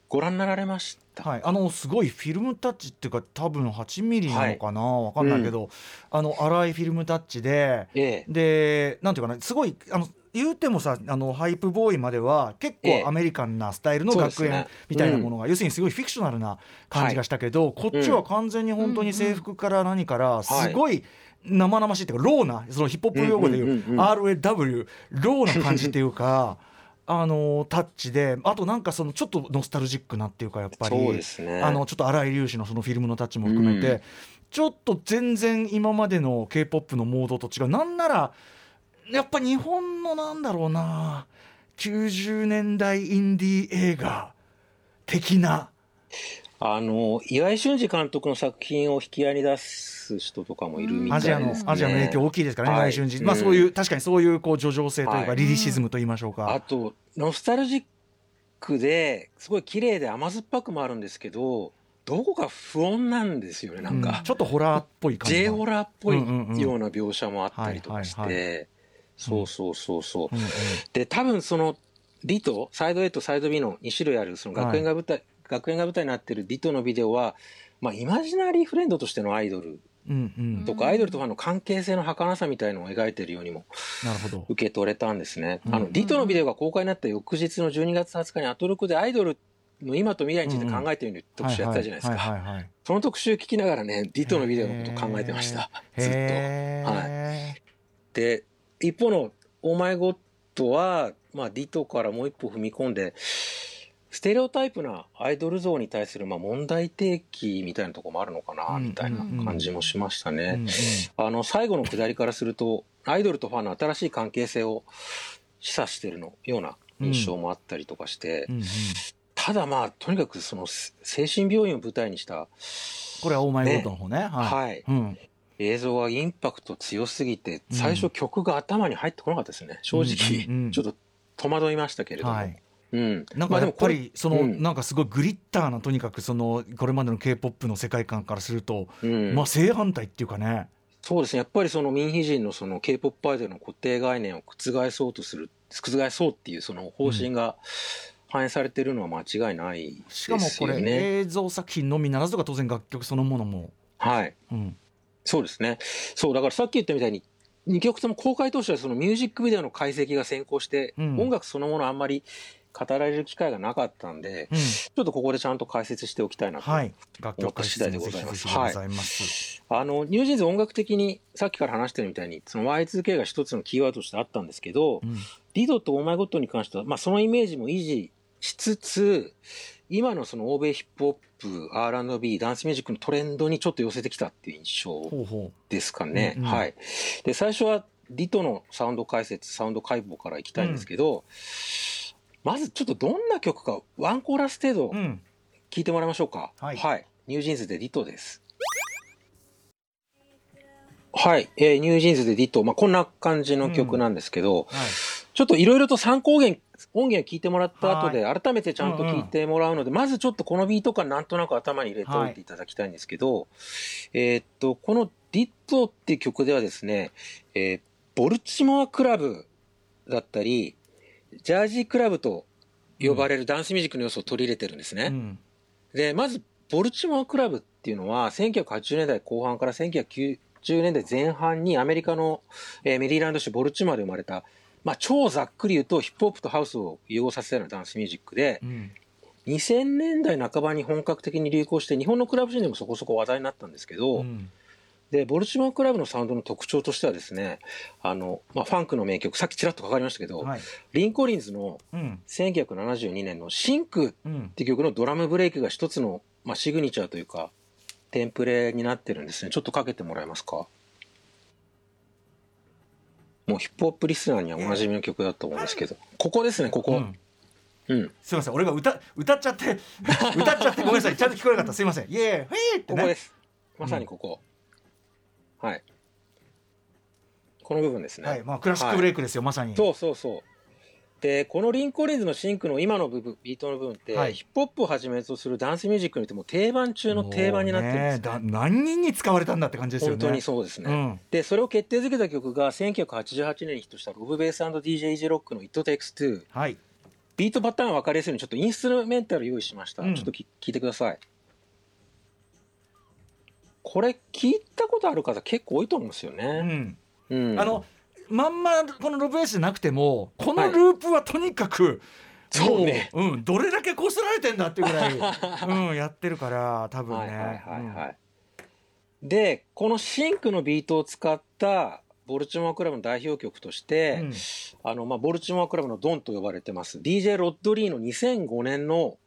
Speaker 4: ご覧になられました、
Speaker 2: はい、あのすごいフィルムタッチっていうか多分8ミリなのかな、わかんないけど、あの荒いフィルムタッチで
Speaker 4: ええ。
Speaker 2: でなんていうかなすごいあの言うてもさあの Hype Boy までは結
Speaker 4: ええ。
Speaker 2: 構アメリカンなスタイルの学園みたいなものが、要するにすごいフィクショナルな感じがしたけど、こっちは完全に本当に制服から何からすごい生々しいっていうか raw なそのヒップホップ用語で言う,、
Speaker 4: うんうんうんうん
Speaker 2: RAW ローな感じっていうかあのタッチであとなんかそのちょっとノスタルジックなっていうかやっぱり
Speaker 4: ね。
Speaker 2: あのちょっと荒井粒子のそのフィルムのタッチも含めて、
Speaker 4: うん。
Speaker 2: ちょっと全然今までの k p o p のモードと違うなんならやっぱ日本のなんだろうな90年代インディー映画的な
Speaker 4: あの岩井俊二監督の作品を引き合いに出す人とかもいるみたい
Speaker 2: アジアの
Speaker 4: ですね。
Speaker 2: アジアの影響大きいですからね、
Speaker 4: はい。
Speaker 2: 岩井俊二。まあそういう確かにそういうこう叙情性というか
Speaker 4: はい。
Speaker 2: リリシズムと言いましょうか。
Speaker 4: あとノスタルジックですごい綺麗で甘酸っぱくもあるんですけどどこか不穏なんですよねなん
Speaker 2: うん。
Speaker 4: か、
Speaker 2: ちょっとホラーっぽい感じ
Speaker 4: J
Speaker 2: が。
Speaker 4: ホラーっぽいような描写もあったりとかして、そうそうそうそう、
Speaker 2: うんうん
Speaker 4: で多分そのディトサイド A とサイド B の2種類あるその学園が舞台、学園が舞台になってるディトのビデオは、まあ、イマジナリーフレンドとしてのアイドル
Speaker 2: うんうん
Speaker 4: とか、アイドルとファンの関係性の儚さみたいのを描いてるようにも
Speaker 2: なるほど。
Speaker 4: 受け取れたんですね。
Speaker 2: うん
Speaker 4: あのディトのビデオが公開になった翌日の12月20日にアトロクでアイドルの今と未来について考えてみる特集やったじゃないです
Speaker 2: はい
Speaker 4: か。その特集聞きながらね、ディトのビデオのことを考えてました。ずっと。
Speaker 2: へ
Speaker 4: は
Speaker 2: ー
Speaker 4: で、一方のオーマイゴッドは、まあ、ディトからもう一歩踏み込んで、ステレオタイプなアイドル像に対するまあ問題提起みたいなところもあるのかな、
Speaker 2: うん
Speaker 4: みたいな感じもしましたね。あの、最後のくだりからすると、アイドルとファンの新しい関係性を示唆してるのような印象もあったりとかして、ただまあ、とにかくその精神病院を舞台にした
Speaker 2: これはオーマイゴッドの方ね。はい。
Speaker 4: はい
Speaker 2: うん
Speaker 4: 映像はインパクト強すぎて、最初曲が頭に入ってこなかったですね。正直、ちょっと戸惑いましたけれども。
Speaker 2: はい。
Speaker 4: うん。
Speaker 2: なんかやっぱりその
Speaker 4: うん
Speaker 2: なんかすごいグリッターなとにかくそのこれまでの K-POP の世界観からすると
Speaker 4: うん
Speaker 2: まあ正反対っていうかね。
Speaker 4: そうですね。やっぱりその民秘人のその K-POP アイドルの固定概念を覆そうとする、覆そうっていうその方針が反映されてるのは間違いないですよ
Speaker 2: しかもこれ
Speaker 4: ね。
Speaker 2: 映像作品のみならずとか当然楽曲そのものも。
Speaker 4: はい。
Speaker 2: うん
Speaker 4: そうですね。そう、だからさっき言ったみたいに、2曲とも公開当初はそのミュージックビデオの解析が先行して、
Speaker 2: うん
Speaker 4: 音楽そのものあんまり語られる機会がなかったんで、
Speaker 2: うん
Speaker 4: ちょっとここでちゃんと解説しておきたいなと。思った次第でございます
Speaker 2: ぜひぜひでございます。
Speaker 4: あの、 NewJeans 音楽的にさっきから話してるみたいに、その Y2K が一つのキーワードとしてあったんですけど、
Speaker 2: うん
Speaker 4: Ditto と Oh My God に関しては、まあそのイメージも維持しつつ、今のその欧米ヒップホップ、R&B、ダンスミュージックのトレンドにちょっと寄せてきたっていう印象ですかね。
Speaker 2: うんうん
Speaker 4: はい。で、最初は Ditto のサウンド解説、サウンド解剖からいきたいんですけど、まずちょっとどんな曲かワンコーラス程度
Speaker 2: う。うん。
Speaker 4: 聞いてもらいましょうか。
Speaker 2: はい
Speaker 4: NewJeans で Ditto です。はい。えー NewJeans で Ditto。まあ、こんな感じの曲なんですけど、
Speaker 2: はい。
Speaker 4: ちょっといろいろと参考音源、音源を聞いてもらった後で、改めてちゃんと聞いてもらうので、まずちょっとこのビート感なんとなく頭に入れておいていただきたいんですけど、えーっと、このディットっていう曲ではですね、えーボルチモアクラブだったり、ジャージークラブと呼ばれるダンスミュージックの要素を取り入れてるんですね。
Speaker 2: うん。
Speaker 4: で、まず、ボルチモアクラブっていうのは、1980年代後半から1990年代前半にアメリカの、えーメリーランド州ボルチモアで生まれた、まあ、超ざっくり言うとヒップホップとハウスを融合させたようなダンスミュージックで
Speaker 2: う、ん。
Speaker 4: 2000年代半ばに本格的に流行して、日本のクラブシーンでもそこそこ話題になったんですけど、
Speaker 2: うん
Speaker 4: で、ボルチモアクラブのサウンドの特徴としてはですね、あの、まあ、ファンクの名曲、さっきちらっとかかりましたけど、
Speaker 2: はい。
Speaker 4: リン・コリンズの
Speaker 2: うん
Speaker 4: 1972年のシンク
Speaker 2: うん
Speaker 4: って曲のドラムブレイクが一つの、まあ、シグニチャーというか、テンプレになってるんですね。ちょっとかけてもらえますか？もうヒップホップリスナーにはおなじみの曲だと思うんですけど、ここですね、ここ。
Speaker 2: うん
Speaker 4: うん。
Speaker 2: すいません俺が歌歌っちゃって 歌っちゃってごめんなさいちゃんと聞こえなかったすいませんイエーイーってね
Speaker 4: ここです。まさにここ。はい。この部分ですね。
Speaker 2: はいまあクラシックブレイクですよまさに
Speaker 4: そうそうそう。で、この Lyn Collins の Think の今の部分、ビートの部分って、
Speaker 2: はい
Speaker 4: ヒップホップをはじめとするダンスミュージックにても定番中の定番になってるんですね。
Speaker 2: ねだ何人に使われたんだって感じですよね
Speaker 4: 本当にそうですね。
Speaker 2: うん
Speaker 4: で、それを決定づけた曲が1988年にヒットしたロブベース &DJ イージーロックの It Takes Two。
Speaker 2: はい
Speaker 4: ビートパターン分かりやすいようにちょっとインストゥルメンタル用意しました。
Speaker 2: うん
Speaker 4: ちょっとき聞いてください。これ聞いたことある方結構多いと思うんですよ
Speaker 2: う
Speaker 4: ね。
Speaker 2: ん
Speaker 4: うん。
Speaker 2: あのまんまこのロブエースじゃなくてもこのループはとにかく、
Speaker 4: そうね
Speaker 2: もう、うん、どれだけこすられてんだっていうぐらい、うん、やってるから多分ね。
Speaker 4: はいはいはいはい。で、このシンクのビートを使ったボルチモアクラブの代表曲として、
Speaker 2: うん
Speaker 4: あの、まあ、ボルチモアクラブのドンと呼ばれてます。DJ ロッドリーの2005年の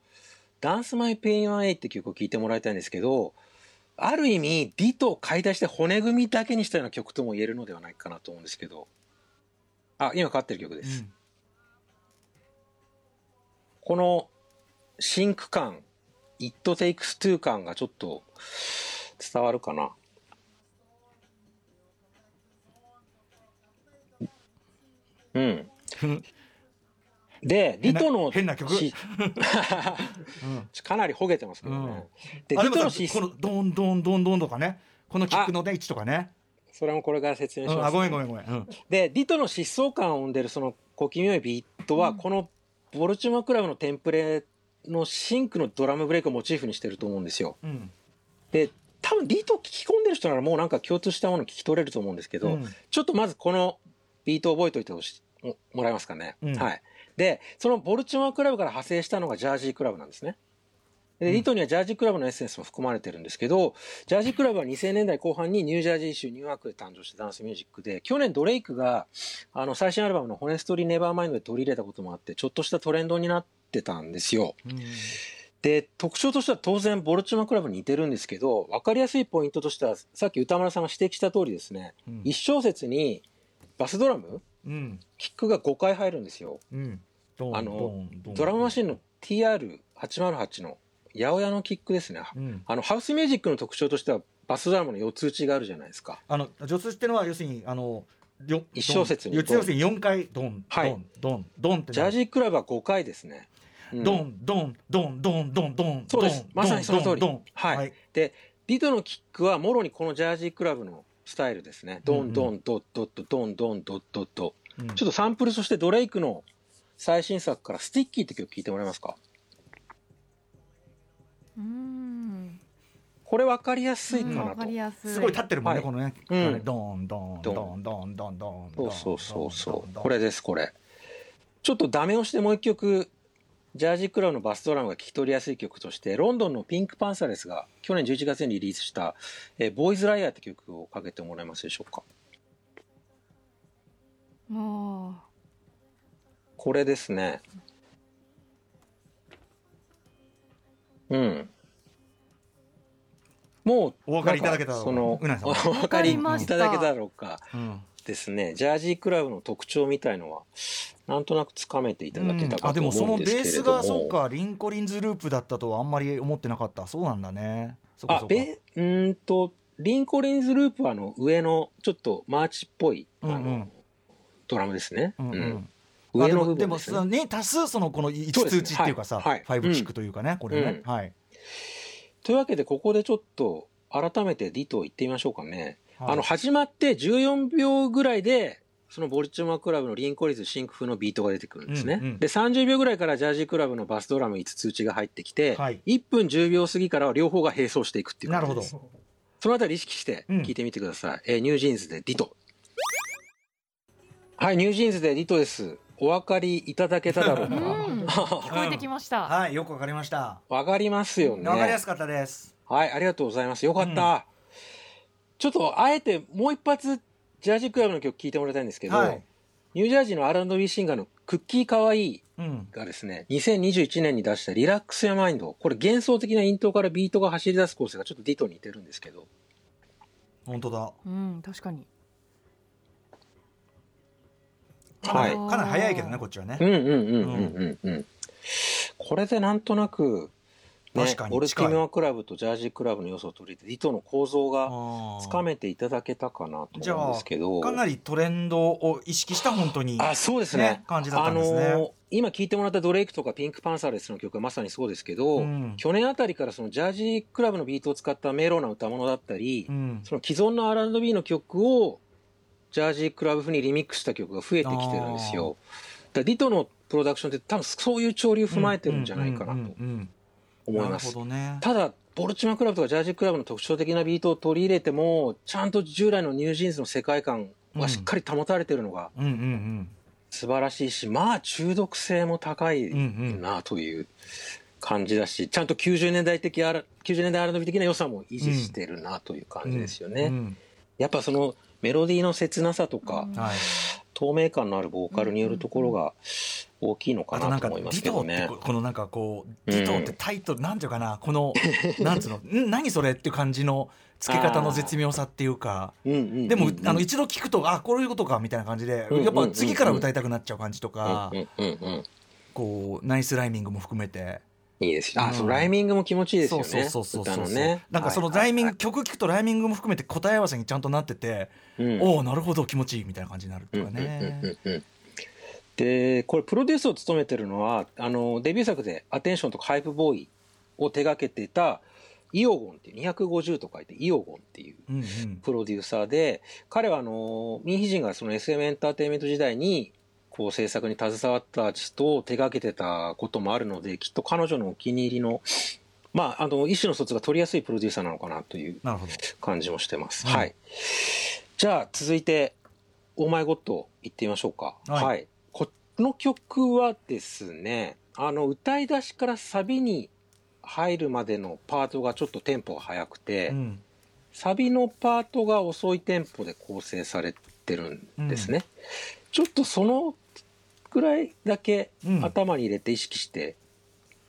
Speaker 4: Dance My Pain Away って曲を聴いてもらいたいんですけど、ある意味、ビートを買い出して骨組みだけにしたような曲とも言えるのではないかなと思うんですけど。あ、今かかってる曲です。この Think 感、It Takes Two 感がちょっと伝わるかな。うん。で、リトの
Speaker 2: 変な曲？
Speaker 4: し かなりほげてますけどね。で、リトのシス
Speaker 2: さこのドンドンドンドンとかね。このキックのね位置とかね、
Speaker 4: それもこれから説明します、
Speaker 2: うんあごめんごめんごめん、うん。
Speaker 4: で、ディトの疾走感を生んでるその小気味よいビートは、このボルチモアクラブのテンプレのシンクのドラムブレイクをモチーフにしてると思うんですよ。
Speaker 2: うん。
Speaker 4: で、多分ディート聞き込んでる人ならもうなんか共通したもの聞き取れると思うんですけど、
Speaker 2: うん。
Speaker 4: ちょっとまずこのビートを覚えておいてほしももらえますかね、
Speaker 2: うん。
Speaker 4: はい。で、そのボルチモアクラブから派生したのがジャージークラブなんですね。で、ディートにはジャージークラブのエッセンスも含まれてるんですけど、ジャージークラブは2000年代後半にニュージャージー州ニューヨークで誕生したダンスミュージックで、去年ドレイクがあの最新アルバムのホネストリーネバーマインドで取り入れたこともあって、ちょっとしたトレンドになってたんですよ。
Speaker 2: うん
Speaker 4: で、特徴としては当然ボルチモアクラブに似てるんですけど、分かりやすいポイントとしては、さっき歌村さんが指摘した通りですね、
Speaker 2: うん
Speaker 4: 一小節にバスドラム、
Speaker 2: うん。
Speaker 4: キックが5回入るんですよ。
Speaker 2: うん。
Speaker 4: あの
Speaker 2: ド
Speaker 4: ラムマシンの TR808 の八百屋のキックですね。
Speaker 2: うん。
Speaker 4: あの、ハウスミュージックの特徴としては、バスドラムの4つ打ちがあるじゃないですか。
Speaker 2: あの助走ってのは要するにあのよ
Speaker 4: 一小節に
Speaker 2: 四つ要するに四回ドン
Speaker 4: はい。
Speaker 2: ドンドンドンって
Speaker 4: ジャージークラブは5回ですね。うん。
Speaker 2: ドンドンドンドンドンドン
Speaker 4: そうです。
Speaker 2: ドン
Speaker 4: まさにその通り。
Speaker 2: ドンドン
Speaker 4: はい。で、リドのキックはもろにこのジャージークラブのスタイルですね。ドンドンドッドッドドンドンドッドッド。
Speaker 2: うん
Speaker 4: ちょっとサンプルとしてドレイクの最新作から Sticky って曲聴いてもらえますか？
Speaker 6: うん
Speaker 4: これ分かりやすいかなと。
Speaker 6: かりやすい
Speaker 2: すごい立ってるもんね、
Speaker 4: はい
Speaker 2: このね、
Speaker 4: うん
Speaker 2: ドンドン
Speaker 4: ド
Speaker 2: ドンドンドンドン
Speaker 4: そうそうそうそう。
Speaker 2: ドン
Speaker 4: これです、これ。ちょっとダメ押しでもう一曲、ジャージークラブのバスドラムが聞き取りやすい曲として、ロンドンの PinkPantheress が去年11月にリリースした、えー Boy's a liar って曲をかけてもらえますでしょうか？
Speaker 6: も
Speaker 4: これですね。うん。もう、
Speaker 2: お分かりいただけただろうか
Speaker 4: その、
Speaker 2: うなぎさん
Speaker 4: お
Speaker 2: は
Speaker 4: 分かりい
Speaker 6: た
Speaker 4: ただけただろうか。
Speaker 2: うん
Speaker 4: ですね。ジャージークラブの特徴みたいのは、なんとなくつかめていただけた
Speaker 2: あ
Speaker 4: かと
Speaker 2: でもその
Speaker 4: 思うん。ですけ
Speaker 2: ベース。がそうかリンコリンズループだったとはあんまり思ってなかった。そうなんだね。そそ
Speaker 4: あベうーんとLyn Collins ループはあの上のちょっとマーチっぽい、あの
Speaker 2: うん。うん
Speaker 4: ドラムですね、
Speaker 2: うんうん。
Speaker 4: うん。
Speaker 2: あ
Speaker 4: 上の部
Speaker 2: でもそのね足すそのこの5
Speaker 4: そうですね。
Speaker 2: つ打ちってい。うかさ、
Speaker 4: はいはい
Speaker 2: ファイブキックというかね、これね、
Speaker 4: うん。
Speaker 2: はい、
Speaker 4: というわけでここでちょっと改めて Ditto 行ってみましょうかね、
Speaker 2: はい。
Speaker 4: あの始まって14秒ぐらいでそのボルチモアクラブの Lyn Collins Think 風のビートが出てくるんですね、
Speaker 2: うんうん
Speaker 4: で30秒ぐらいからジャージークラブのバスドラム5つ打ちが入ってきて、
Speaker 2: はい
Speaker 4: 1分10秒過ぎからは両方が並走していくっていう
Speaker 2: なるほど
Speaker 4: そのあたり意識して聞いてみてください。えー NewJeans で Ditto。はい、 NewJeans で Ditto です。お分かりいただけただろう
Speaker 6: う、
Speaker 4: か。
Speaker 6: うん、聞こえてきました。
Speaker 2: はいよくわかりました
Speaker 4: わかりますよね。
Speaker 2: わかりやすかったです
Speaker 4: はい、ありがとうございます。よかった。ちょっと、あえてもう一発、 Jersey club の曲聴いてもらいたいんですけど、
Speaker 2: はい
Speaker 4: ニュージャージーの R&B シンガーのクッキーかわいい
Speaker 2: うん
Speaker 4: がですね、2021年に出した Relax Your Mind。これ幻想的なイントロからビートが走り出す構成がちょっと Ditto に似てるんですけど、
Speaker 2: 本当だ
Speaker 6: うん、確かに。
Speaker 4: はい。
Speaker 2: かなり早いけどねこっちはね、
Speaker 4: うんうんうんうんうんうん。これでなんとなく、ね
Speaker 2: 確か、に
Speaker 4: ボルティモアクラブとジャージークラブの要素を取り入れて、ディトの構造がつかめていただけたかなと思うんですけど。
Speaker 2: かなりトレンドを意識した本当に
Speaker 4: あ、そうですね。
Speaker 2: ね感じだったんですね。
Speaker 4: あのー今聴いてもらったドレイクとかピンクパンサーレスの曲はまさにそうですけど、
Speaker 2: うん。
Speaker 4: 去年あたりからそのジャージークラブのビートを使ったメロな歌物だったり、
Speaker 2: うん。
Speaker 4: その既存の R&B の曲をJersey club 風にリミックスした曲が増えてきてるんですよ。だ Ditto のプロダクションって多分そういう潮流踏まえてるんじゃないかなと思います。
Speaker 2: ね。
Speaker 4: ただ、 Baltimore club とか Jersey club の特徴的なビートを取り入れても、ちゃんと従来の NewJeans の世界観はしっかり保たれてるのが素晴らしいし、まあ中毒性も高いなという感じだし、ちゃんと90年代的 R、90年代 R&B 的な良さも維持してるなという感じですよね。
Speaker 2: うん
Speaker 4: やっぱそのメロディーの切なさとか、
Speaker 2: はい
Speaker 4: 透明感のあるボーカルによるところが大きいのか
Speaker 2: あとな
Speaker 4: と思います
Speaker 2: ィトって
Speaker 4: けどね
Speaker 2: こ。このなんかこう
Speaker 4: うん
Speaker 2: ディトってタイトルなんていうかな？この なんつうの？ん何それっていう感じの付け方の絶妙さっていうか。でもあの一度聞くとあこういうことかみたいな感じで
Speaker 4: うん
Speaker 2: やっぱ次から歌いたくなっちゃう感じとか。こうナイスライミングも含めて
Speaker 4: いいですよあ、
Speaker 2: うん。
Speaker 4: そのライミングも気持ちいいですよね。
Speaker 2: そうそうそうそうなんかその
Speaker 4: はい
Speaker 2: ライミング、
Speaker 4: はい
Speaker 2: 曲聴くとライミングも含めて答え合わせにちゃんとなってて、
Speaker 4: うん。
Speaker 2: おおなるほど気持ちいいみたいな感じになるとかね、
Speaker 4: うんうんうんうんでこれプロデュースを務めてるのはあのデビュー作で「アテンション」とか「ハイプボーイ」を手掛けてたイオゴンっていう250と書いてイオゴンっていう
Speaker 2: うんうん。
Speaker 4: プロデューサーで彼はあのミンヒジンがその SM エンターテインメント時代にこう制作に携わったアーティストを手掛けてたこともあるのできっと彼女のお気に入りのまああの意思の疎通が取りやすいプロデューサーなのかなという感じもしてます。
Speaker 2: うん
Speaker 4: はい。じゃあ続いて「オーマイゴッド」いってみましょうか。
Speaker 2: はい
Speaker 4: この曲はですねあの歌い出しからサビに入るまでのパートがちょっとテンポが速くて、
Speaker 2: うん
Speaker 4: サビのパートが遅いテンポで構成されてるんですね。ちょっとそのぐらいだけ
Speaker 2: うん
Speaker 4: 頭に入れて意識して、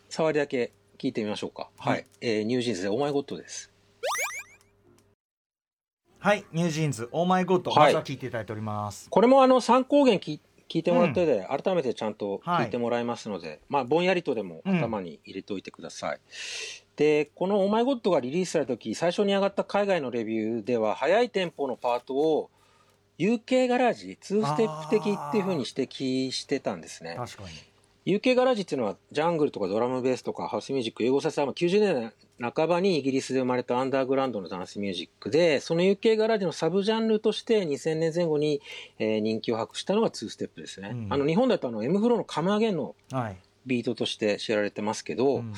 Speaker 4: 触りだけ聞いてみましょうか。
Speaker 2: はい
Speaker 4: はい。えー NewJeans で「Oh My God」です。
Speaker 2: はい NewJeans「Oh My God」
Speaker 4: はい
Speaker 2: まずは聞いていただいております、
Speaker 4: これもあの参考源聞い聞いてもらった上で、改めてちゃんと聞いてもらいますので、まあぼんやりとでも
Speaker 2: うん
Speaker 4: 頭に入れておいてください。でこの「Oh My God」がリリースされた時最初に上がった海外のレビューでは速いテンポのパートを UK ガラージ2ステップ的っていうふうに指摘してたんですね。
Speaker 2: 確かに。
Speaker 4: UK ガラージっていうのはジャングルとかドラムベースとかハウスミュージック英語させた90年代半ばにイギリスで生まれたアンダーグラウンドのダンスミュージックでその UK ガラージのサブジャンルとして2000年前後に、えー人気を博したのが2ステップですね、
Speaker 2: うん。
Speaker 4: あの日本だとあの M フローのカムアゲンの
Speaker 2: はい、
Speaker 4: ビートとして知られてますけど、
Speaker 2: うん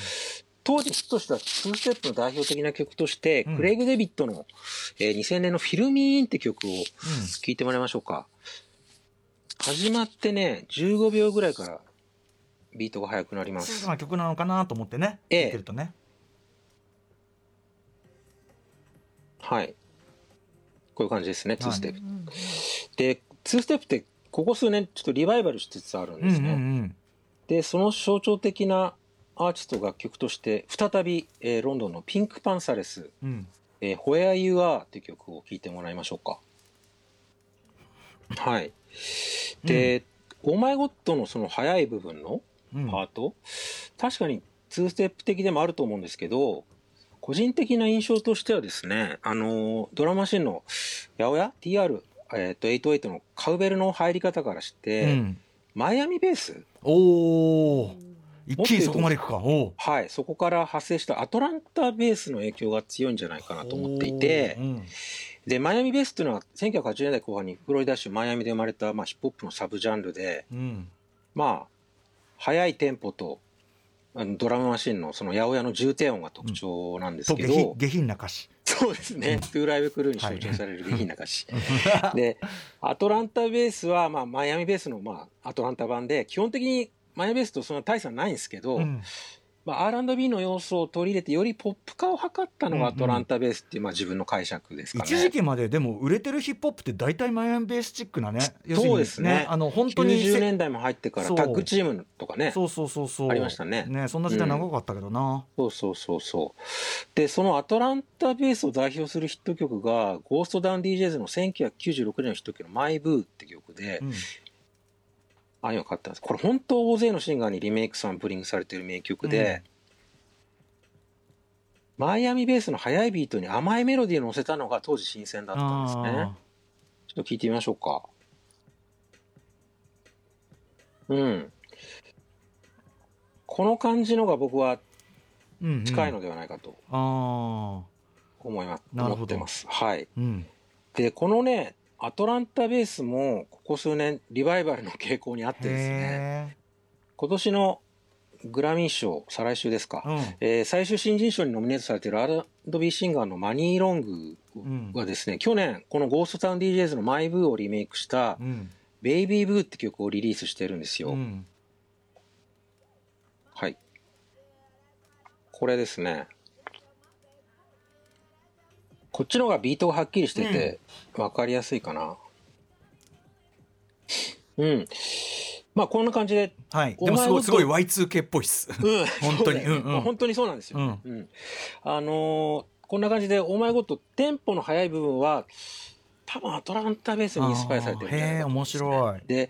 Speaker 4: 当時ヒットした2ステップの代表的な曲として、
Speaker 2: うん。
Speaker 4: クレイグ・デビットの、えー2000年の「フィルミーン」って曲を聴いてもらいましょうか。始まってね15秒ぐらいからビートが速くなります。
Speaker 2: 静かな曲なのかなと思ってね、
Speaker 4: ええ。
Speaker 2: 聞いてるとね。
Speaker 4: はい。こういう感じですね、
Speaker 2: はい。
Speaker 4: 2ステップ。で、2ステップって、ここ数年ちょっとリバイバルしつつあるんですね。
Speaker 2: うんうん。
Speaker 4: で、その象徴的なアーティスト楽曲として、再び、えーロンドンのピンクパンサレス、
Speaker 2: うん。うん
Speaker 4: えー、Where You Are っていう曲を聴いてもらいましょうか。はい。で、オーマイゴッドのその速い部分の
Speaker 2: うん。
Speaker 4: パート、確かに2ステップ的でもあると思うんですけど個人的な印象としてはですねあのドラマシーンの八百屋 TR、えー、と88のカウベルの入り方からして、
Speaker 2: うん。
Speaker 4: マイアミベース
Speaker 2: おお一気にそこまでいくか。
Speaker 4: はい。そこから派生したアトランタベースの影響が強いんじゃないかなと思っていて。
Speaker 2: うん
Speaker 4: でマイアミベースっていうのは1980年代後半にフロリダ州マイアミで生まれた、まあ、ヒップホップのサブジャンルで
Speaker 2: うん。
Speaker 4: まあ速いテンポとあのドラムマシンのその八百屋の重低音が特徴なんです
Speaker 2: と
Speaker 4: けど、
Speaker 2: 下品下品な歌詞。
Speaker 4: そうですね。トゥーライブクルーに象徴される下品な歌詞。で、アトランタベースは、まあ、マイアミベースの、まあ、アトランタ版で、基本的にマイベースとそんな大差ないんですけど、
Speaker 2: うん。
Speaker 4: まあ、R&B の要素を取り入れて、よりポップ化を図ったの
Speaker 2: うんうん。
Speaker 4: がアトランタベースっていう、まあ、自分の解釈ですかね。
Speaker 2: 一時期まででも売れてるヒップホップって大体マイアミベースチックなね
Speaker 4: そうですね。
Speaker 2: あの本当に
Speaker 4: 90年代も入ってからタッグチームとかね。
Speaker 2: そうそうそうそう。
Speaker 4: ありましたね。
Speaker 2: ねそんな時代長かったけどな、
Speaker 4: そうそうそうそう。で、そのアトランタベースを代表するヒット曲が、ゴーストダウン DJs の1996年のヒット曲のマイブーって曲で、
Speaker 2: うん
Speaker 4: ああいうの買ったんです。これ本当大勢のシンガーにリメイクサンプリングされてる名曲で、マイアミベースの速いビートに甘いメロディーを乗せたのが当時新鮮だったんですね。ちょっと聞いてみましょうか。うん。この感じのが僕は
Speaker 2: うんうん
Speaker 4: 近いのではないかと
Speaker 2: あ
Speaker 4: 思います、
Speaker 2: なるほど
Speaker 4: 思ってます。はい。
Speaker 2: ーうん
Speaker 4: で、このね、アトランタベースもここ数年リバイバルの傾向にあってですね、
Speaker 2: へ
Speaker 4: 今年のグラミー賞、再来週ですか、
Speaker 2: えうん。
Speaker 4: えー最終新人賞にノミネートされている R&B シンガーのマニー・ロング
Speaker 2: うん。
Speaker 4: はですね、去年このゴーストタウン DJs のマイブーをリメイクした
Speaker 2: うん。
Speaker 4: ベイビーブーって曲をリリースしてるんですよ。
Speaker 2: うん。
Speaker 4: はい。これですね。こっちの方がビートがはっきりしてて分かりやすいかな。うん。まあこんな感じで、
Speaker 2: はい。
Speaker 4: お前もっと
Speaker 2: でもすごいすごい Y2K っぽいっす。
Speaker 4: うん、
Speaker 2: 本当に。
Speaker 4: そう
Speaker 2: ん。うん
Speaker 4: まあ本当にそうなんですよ。
Speaker 2: うん。
Speaker 4: うん。あのーこんな感じで、オーマイゴッド、テンポの速い部分は、多分アトランタベースにインスパイアされてるんじゃないかと思
Speaker 2: へえ面白い。
Speaker 4: で、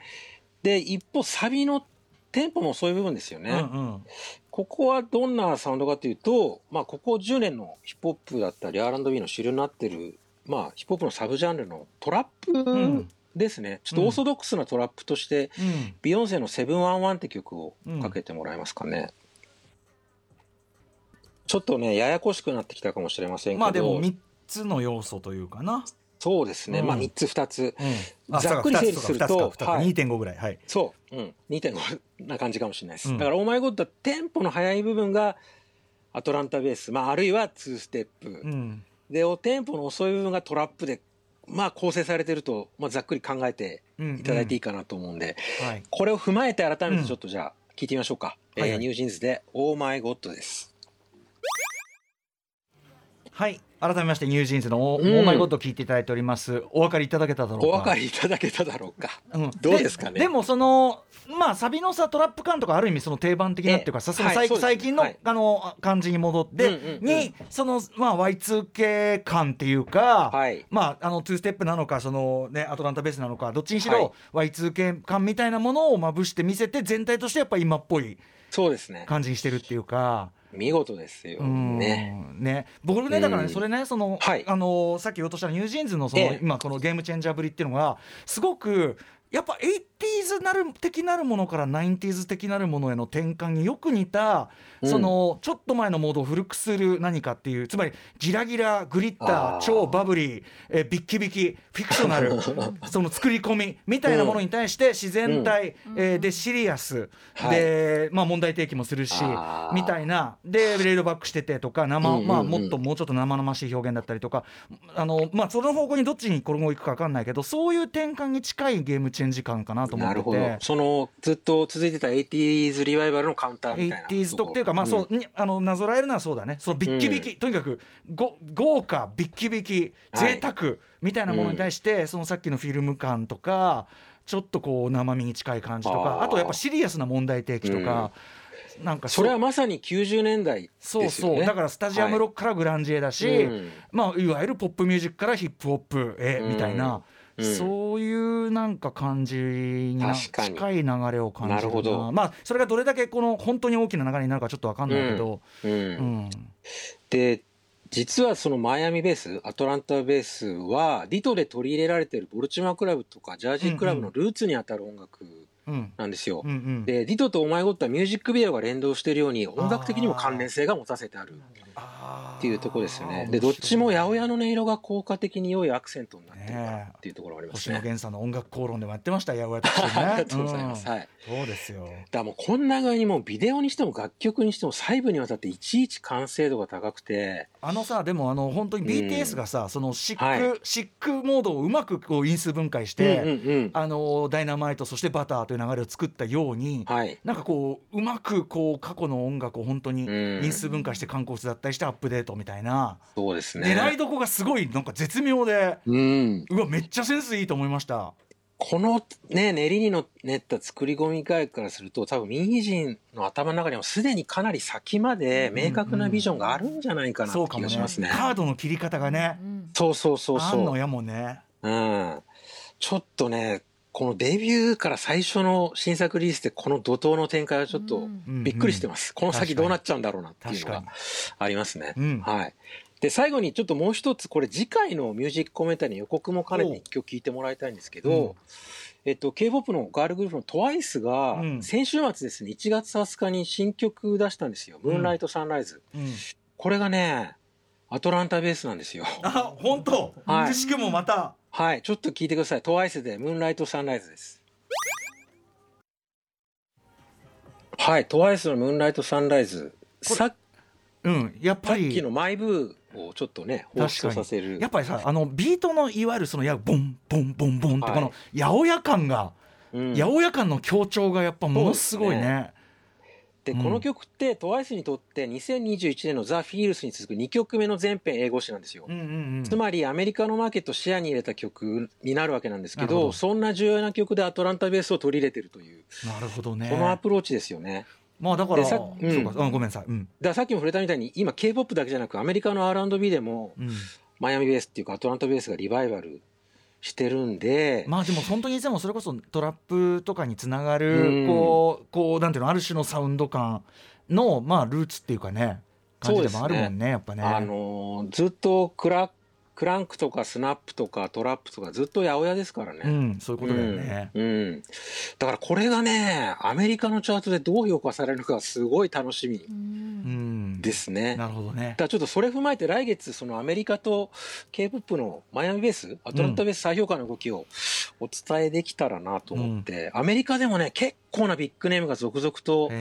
Speaker 4: で、一方、サビのテンポの遅い部分ですよね。
Speaker 2: うんうん
Speaker 4: ここはどんなサウンドかというと、まあ、ここ10年のヒップホップだったり R&B の主流になってる、まあ、ヒップホップのサブジャンルのトラップですね、ちょっとオーソドックスなトラップとして、
Speaker 2: うん。
Speaker 4: ビヨンセの「711」って曲をかけてもらえますかね。ちょっとねややこしくなってきたかもしれませんけど、
Speaker 2: まあでも3つの要素というかな、
Speaker 4: そうですね、
Speaker 2: うん。
Speaker 4: まあ3つ2つ、
Speaker 2: うん、あ
Speaker 4: ざっくり整理すると
Speaker 2: そうか2つか2つか
Speaker 4: はい。
Speaker 2: 2.5ぐらい。はい。
Speaker 4: そう、うん、2.5な感じかもしれないです。
Speaker 2: うん。
Speaker 4: だから、オーマイゴッドはテンポの速い部分がAtlanta bass、まあ、あるいは2 step。
Speaker 2: うん。
Speaker 4: で、おテンポの遅い部分がトラップで、まあ、構成されてると、まあ、ざっくり考えていただいていいかなと思うんで、
Speaker 2: はい。
Speaker 4: これを踏まえて改めてちょっとじゃあ、聞いてみましょうか。
Speaker 2: はいはい。
Speaker 4: えー NewJeans で、 Oh My God です。
Speaker 2: はい。改めまして NewJeans の Oh
Speaker 4: うん。
Speaker 2: My God 聞いていただいております。お分かりいただけただろうか。
Speaker 4: お分かりいただけただろうか。
Speaker 2: うん。
Speaker 4: どうですかね？
Speaker 2: でもそのまあサビのさトラップ感とかある意味その定番的なっていうかさその最
Speaker 4: はい。
Speaker 2: 最近の、
Speaker 4: はい。
Speaker 2: あの感じに戻って、
Speaker 4: うんうんうん。
Speaker 2: にそのまあ Y2K 感っていうか、
Speaker 4: はい。
Speaker 2: まああの2ステップなのかそのねアトランタベースなのかどっちにし
Speaker 4: は
Speaker 2: ろ Y2K 感みたいなものをまぶして見せて全体としてやっぱ今っぽい
Speaker 4: そうですね。
Speaker 2: 感じにしてるっていうか。
Speaker 4: 見事ですよ。
Speaker 2: うん。
Speaker 4: ね。
Speaker 2: ね。僕ねだからね
Speaker 4: うん。
Speaker 2: それねその、
Speaker 4: はい。
Speaker 2: あのさっき言おうとしたニュージーンズのその、
Speaker 4: ええ。
Speaker 2: 今このゲームチェンジャーぶりっていうのがすごくやっぱ 80s なる的なるものから 90s 的なるものへの転換によく似た、
Speaker 4: うん。
Speaker 2: そのちょっと前のモードを古くする何かっていうつまりギラギラグリッター超バブリー、えービッキビキフィクショナル その作り込みみたいなものに対して自然体、えーでシリアス、
Speaker 4: はい。
Speaker 2: で、まあ、問題提起もするしみたいな。でレイドバックしててとか生、
Speaker 4: うんうんうん。
Speaker 2: まあ、もっともうちょっと生々しい表現だったりとかあの、まあ、その方向にどっちに今後行くか分かんないけどそういう転換に近いゲームチェンジ感かなと思ってて。
Speaker 4: なるほど。その、ずっと続いてた 80s リバイバルのカウンターみたいな。
Speaker 2: 80s とっていうか、まあそう、にあのなぞらえるのはそうだね、そのビッキビキ、とにかくご豪華、ビッキビキ、
Speaker 4: はい。
Speaker 2: 贅沢みたいなものに対して、そのさっきのフィルム感とか、ちょっとこう生身に近い感じとか、
Speaker 4: あ
Speaker 2: とやっぱシリアスな問題提起とか、なんか
Speaker 4: それはまさに90年代
Speaker 2: そう
Speaker 4: ですよね。
Speaker 2: そうだからスタジアムロックからグランジへだし、
Speaker 4: うん。
Speaker 2: まあ、いわゆるポップミュージックからヒップホップへみたいな、
Speaker 4: うん
Speaker 2: そういうなんか感じに近い流れを感じる
Speaker 4: な。るほど。
Speaker 2: まあそれがどれだけこの本当に大きな流れになるかちょっと分かんないけど、
Speaker 4: うん。
Speaker 2: うん。
Speaker 4: で実はそのマイアミベースアトランタベースはディトで取り入れられてるボルチマークラブとかジャージークラブのルーツにあたる音楽
Speaker 2: うん。
Speaker 4: なんですよ。
Speaker 2: うんうん。
Speaker 4: でディトとオーマイゴッドはミュージックビデオが連動しているように音楽的にも関連性が持たせてあるっていうところですよね。でどっちも八百屋の音色が効果的に良いアクセントになってるからっていうところがあります
Speaker 2: 星野
Speaker 4: ね。
Speaker 2: 源さんの音楽討論でもやってました八百屋特集ね
Speaker 4: ありがとうございます。
Speaker 2: うん
Speaker 4: はい。
Speaker 2: そうですよ。
Speaker 4: だもうこんな具合にもうビデオにしても楽曲にしても細部にわたっていちいち完成度が高くて。
Speaker 2: あのさでもあの本当に BTS がさ、そのシック、
Speaker 4: はい。
Speaker 2: シックモードをうまくこう因数分解し
Speaker 4: うん
Speaker 2: て、
Speaker 4: うんうん。
Speaker 2: あのダイナマイトそしてバターという流れを作ったように、
Speaker 4: はい。
Speaker 2: なんかこううまくこう過去の音楽を本当に
Speaker 4: うん。
Speaker 2: 因数分解して観光地だったりしてアップデートみたいな、
Speaker 4: そうですね
Speaker 2: 狙いどこがすごいなんか絶妙で
Speaker 4: うん
Speaker 2: うわめっちゃセンスいいと思いました。
Speaker 4: このね練りにの練った作り込み会からすると多分民意人の頭の中にもすでにかなり先まで明確なビジョンがあるんじゃないかなって気
Speaker 2: そうかもね
Speaker 4: がしますね。
Speaker 2: カードの切り方がね、
Speaker 6: うん
Speaker 4: そうそうそうそう。
Speaker 2: あんのやもね。
Speaker 4: うん。ちょっとねこのデビューから最初の新作リリースでこの怒涛の展開はちょっとびっくりしてます。この先どうなっちゃうんだろうなっていうのがありますね。
Speaker 2: うん。
Speaker 4: はい。で最後にちょっともう一つこれ次回のミュージックコメンタリーの予告も兼ねて一曲聞いてもらいたいんですけど、
Speaker 2: うん。
Speaker 4: えっと K-POP のガールグループの TWICE が
Speaker 2: うん。
Speaker 4: 先週末ですね1月20日に新曲出したんですよ「ムーンライトサンライズ
Speaker 2: うん、」
Speaker 4: これがねアトランタベースなんですよ。
Speaker 2: あ本当、
Speaker 4: はい。
Speaker 2: くしくもまた。
Speaker 4: はい。ちょっと聞いてください。TWICE で「ムーンライトサンライズ」です。はい。TWICE の「ムーンライトサンライズ」さっ
Speaker 2: うんやっ
Speaker 4: さっ
Speaker 2: ぱり
Speaker 4: きのマイブーをちょっとね放出させる。
Speaker 2: やっぱりさあのビートのいわゆるそのやボンボンボンボンって
Speaker 4: はい。
Speaker 2: この八百屋感が、
Speaker 4: うん。
Speaker 2: 八百屋感の強調がやっぱものすごいね。
Speaker 4: で、
Speaker 2: うん
Speaker 4: この曲って TWICE にとって2021年の「ザ・フィールスに続く2曲目の全編英語詞なんですよ、
Speaker 2: うんうんうん
Speaker 4: つまりアメリカのマーケットを視野に入れた曲になるわけなんですけどそんな重要な曲でアトランタベースを取り入れてるという、
Speaker 2: なるほどね。
Speaker 4: このアプローチですよね
Speaker 2: まあだから、
Speaker 4: でさうん
Speaker 2: そうか、うん、ごめんなさい。うん。
Speaker 4: ださっきも触れたみたいに今 k p o p だけじゃなくアメリカの R&B でも
Speaker 2: うん。
Speaker 4: マイアミベースっていうかアトランタベースがリバイバルしてるんで、
Speaker 2: まあでも本当にいつもそれこそトラップとかにつなが
Speaker 4: うん。
Speaker 2: るこうこうなんていうのある種のサウンド感のまあルーツっていうかね感じでもあるもんねやっぱね。
Speaker 4: あのーずっとクラクランクとかスナップとかトラップとかずっと八百屋ですからね。
Speaker 2: うんそういうことだよね。
Speaker 4: うんうんだからこれがねアメリカのチャートでどう評価されるのかすごい楽しみ
Speaker 2: うん
Speaker 4: ですね。
Speaker 2: なるほどね
Speaker 4: だちょっとそれ踏まえて来月そのアメリカと K-POP のマイアミベースアトランタベース再評価の動きをお伝えできたらなと思って、アメリカでもね結構なビッグネームが続々と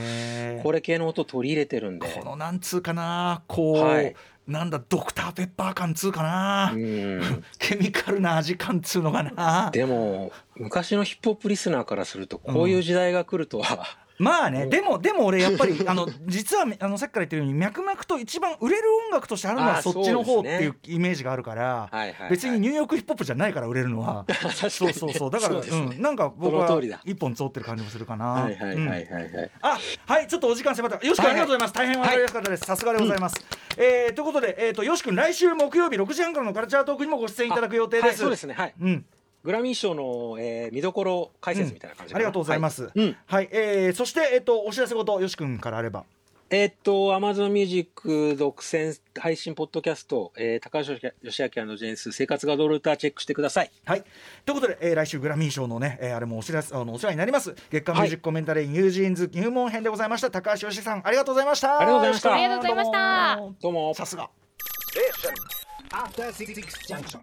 Speaker 4: これ系の音取り入れてるんで。
Speaker 2: このなんつうかなこう、
Speaker 4: はい
Speaker 2: なんだドクターペッパー感つうかな、
Speaker 4: うん。
Speaker 2: ケミカルな味感つうのかな。
Speaker 4: でも昔のヒップホップリスナーからするとこういう時代が来るとは、
Speaker 2: まあねでもでも俺やっぱり あの実はあのさっきから言ってるように脈々と一番売れる音楽としてあるのはそっちの方っていうイメージがあるから、別にニューヨークヒップホップじゃないから売れるのは。そうそうそう。だから
Speaker 4: そう
Speaker 2: ん、なんか僕は一本通ってる感じもするかな。
Speaker 4: はいはいはい
Speaker 2: うん。
Speaker 4: はいはい、
Speaker 2: あはいちょっとお時間迫ったよし君ありがとうございます、大変わかりやすかったです、さすがでございます、えーということで、えー、とよし君来週木曜日6時半からのカルチャートークにもご出演いただく予定
Speaker 4: はい、
Speaker 2: です、
Speaker 4: そうですね。はい。
Speaker 2: うん
Speaker 4: グラミー賞の、えー見どころ解説みたいな感じかな、
Speaker 2: ありがとうございます。
Speaker 4: はいうん
Speaker 2: はい、えーそして、えっ、と、お知らせごと、よし君からあれば。
Speaker 4: えーっと Amazon Music 独占配信ポッドキャスト、えー高橋義明ジェンス生活がドルーターチェックしてください
Speaker 2: はい。ということで、えー来週グラミー賞のね、えーあれもお知らせ、あの、お世話になります。月刊ミュージックコメンタリー、 NewJeans 入門編でございました。高橋よしさん、ありがとうございました。
Speaker 4: ありがとうございました
Speaker 6: ありがとうございました
Speaker 2: どうもさすが。
Speaker 5: Junction.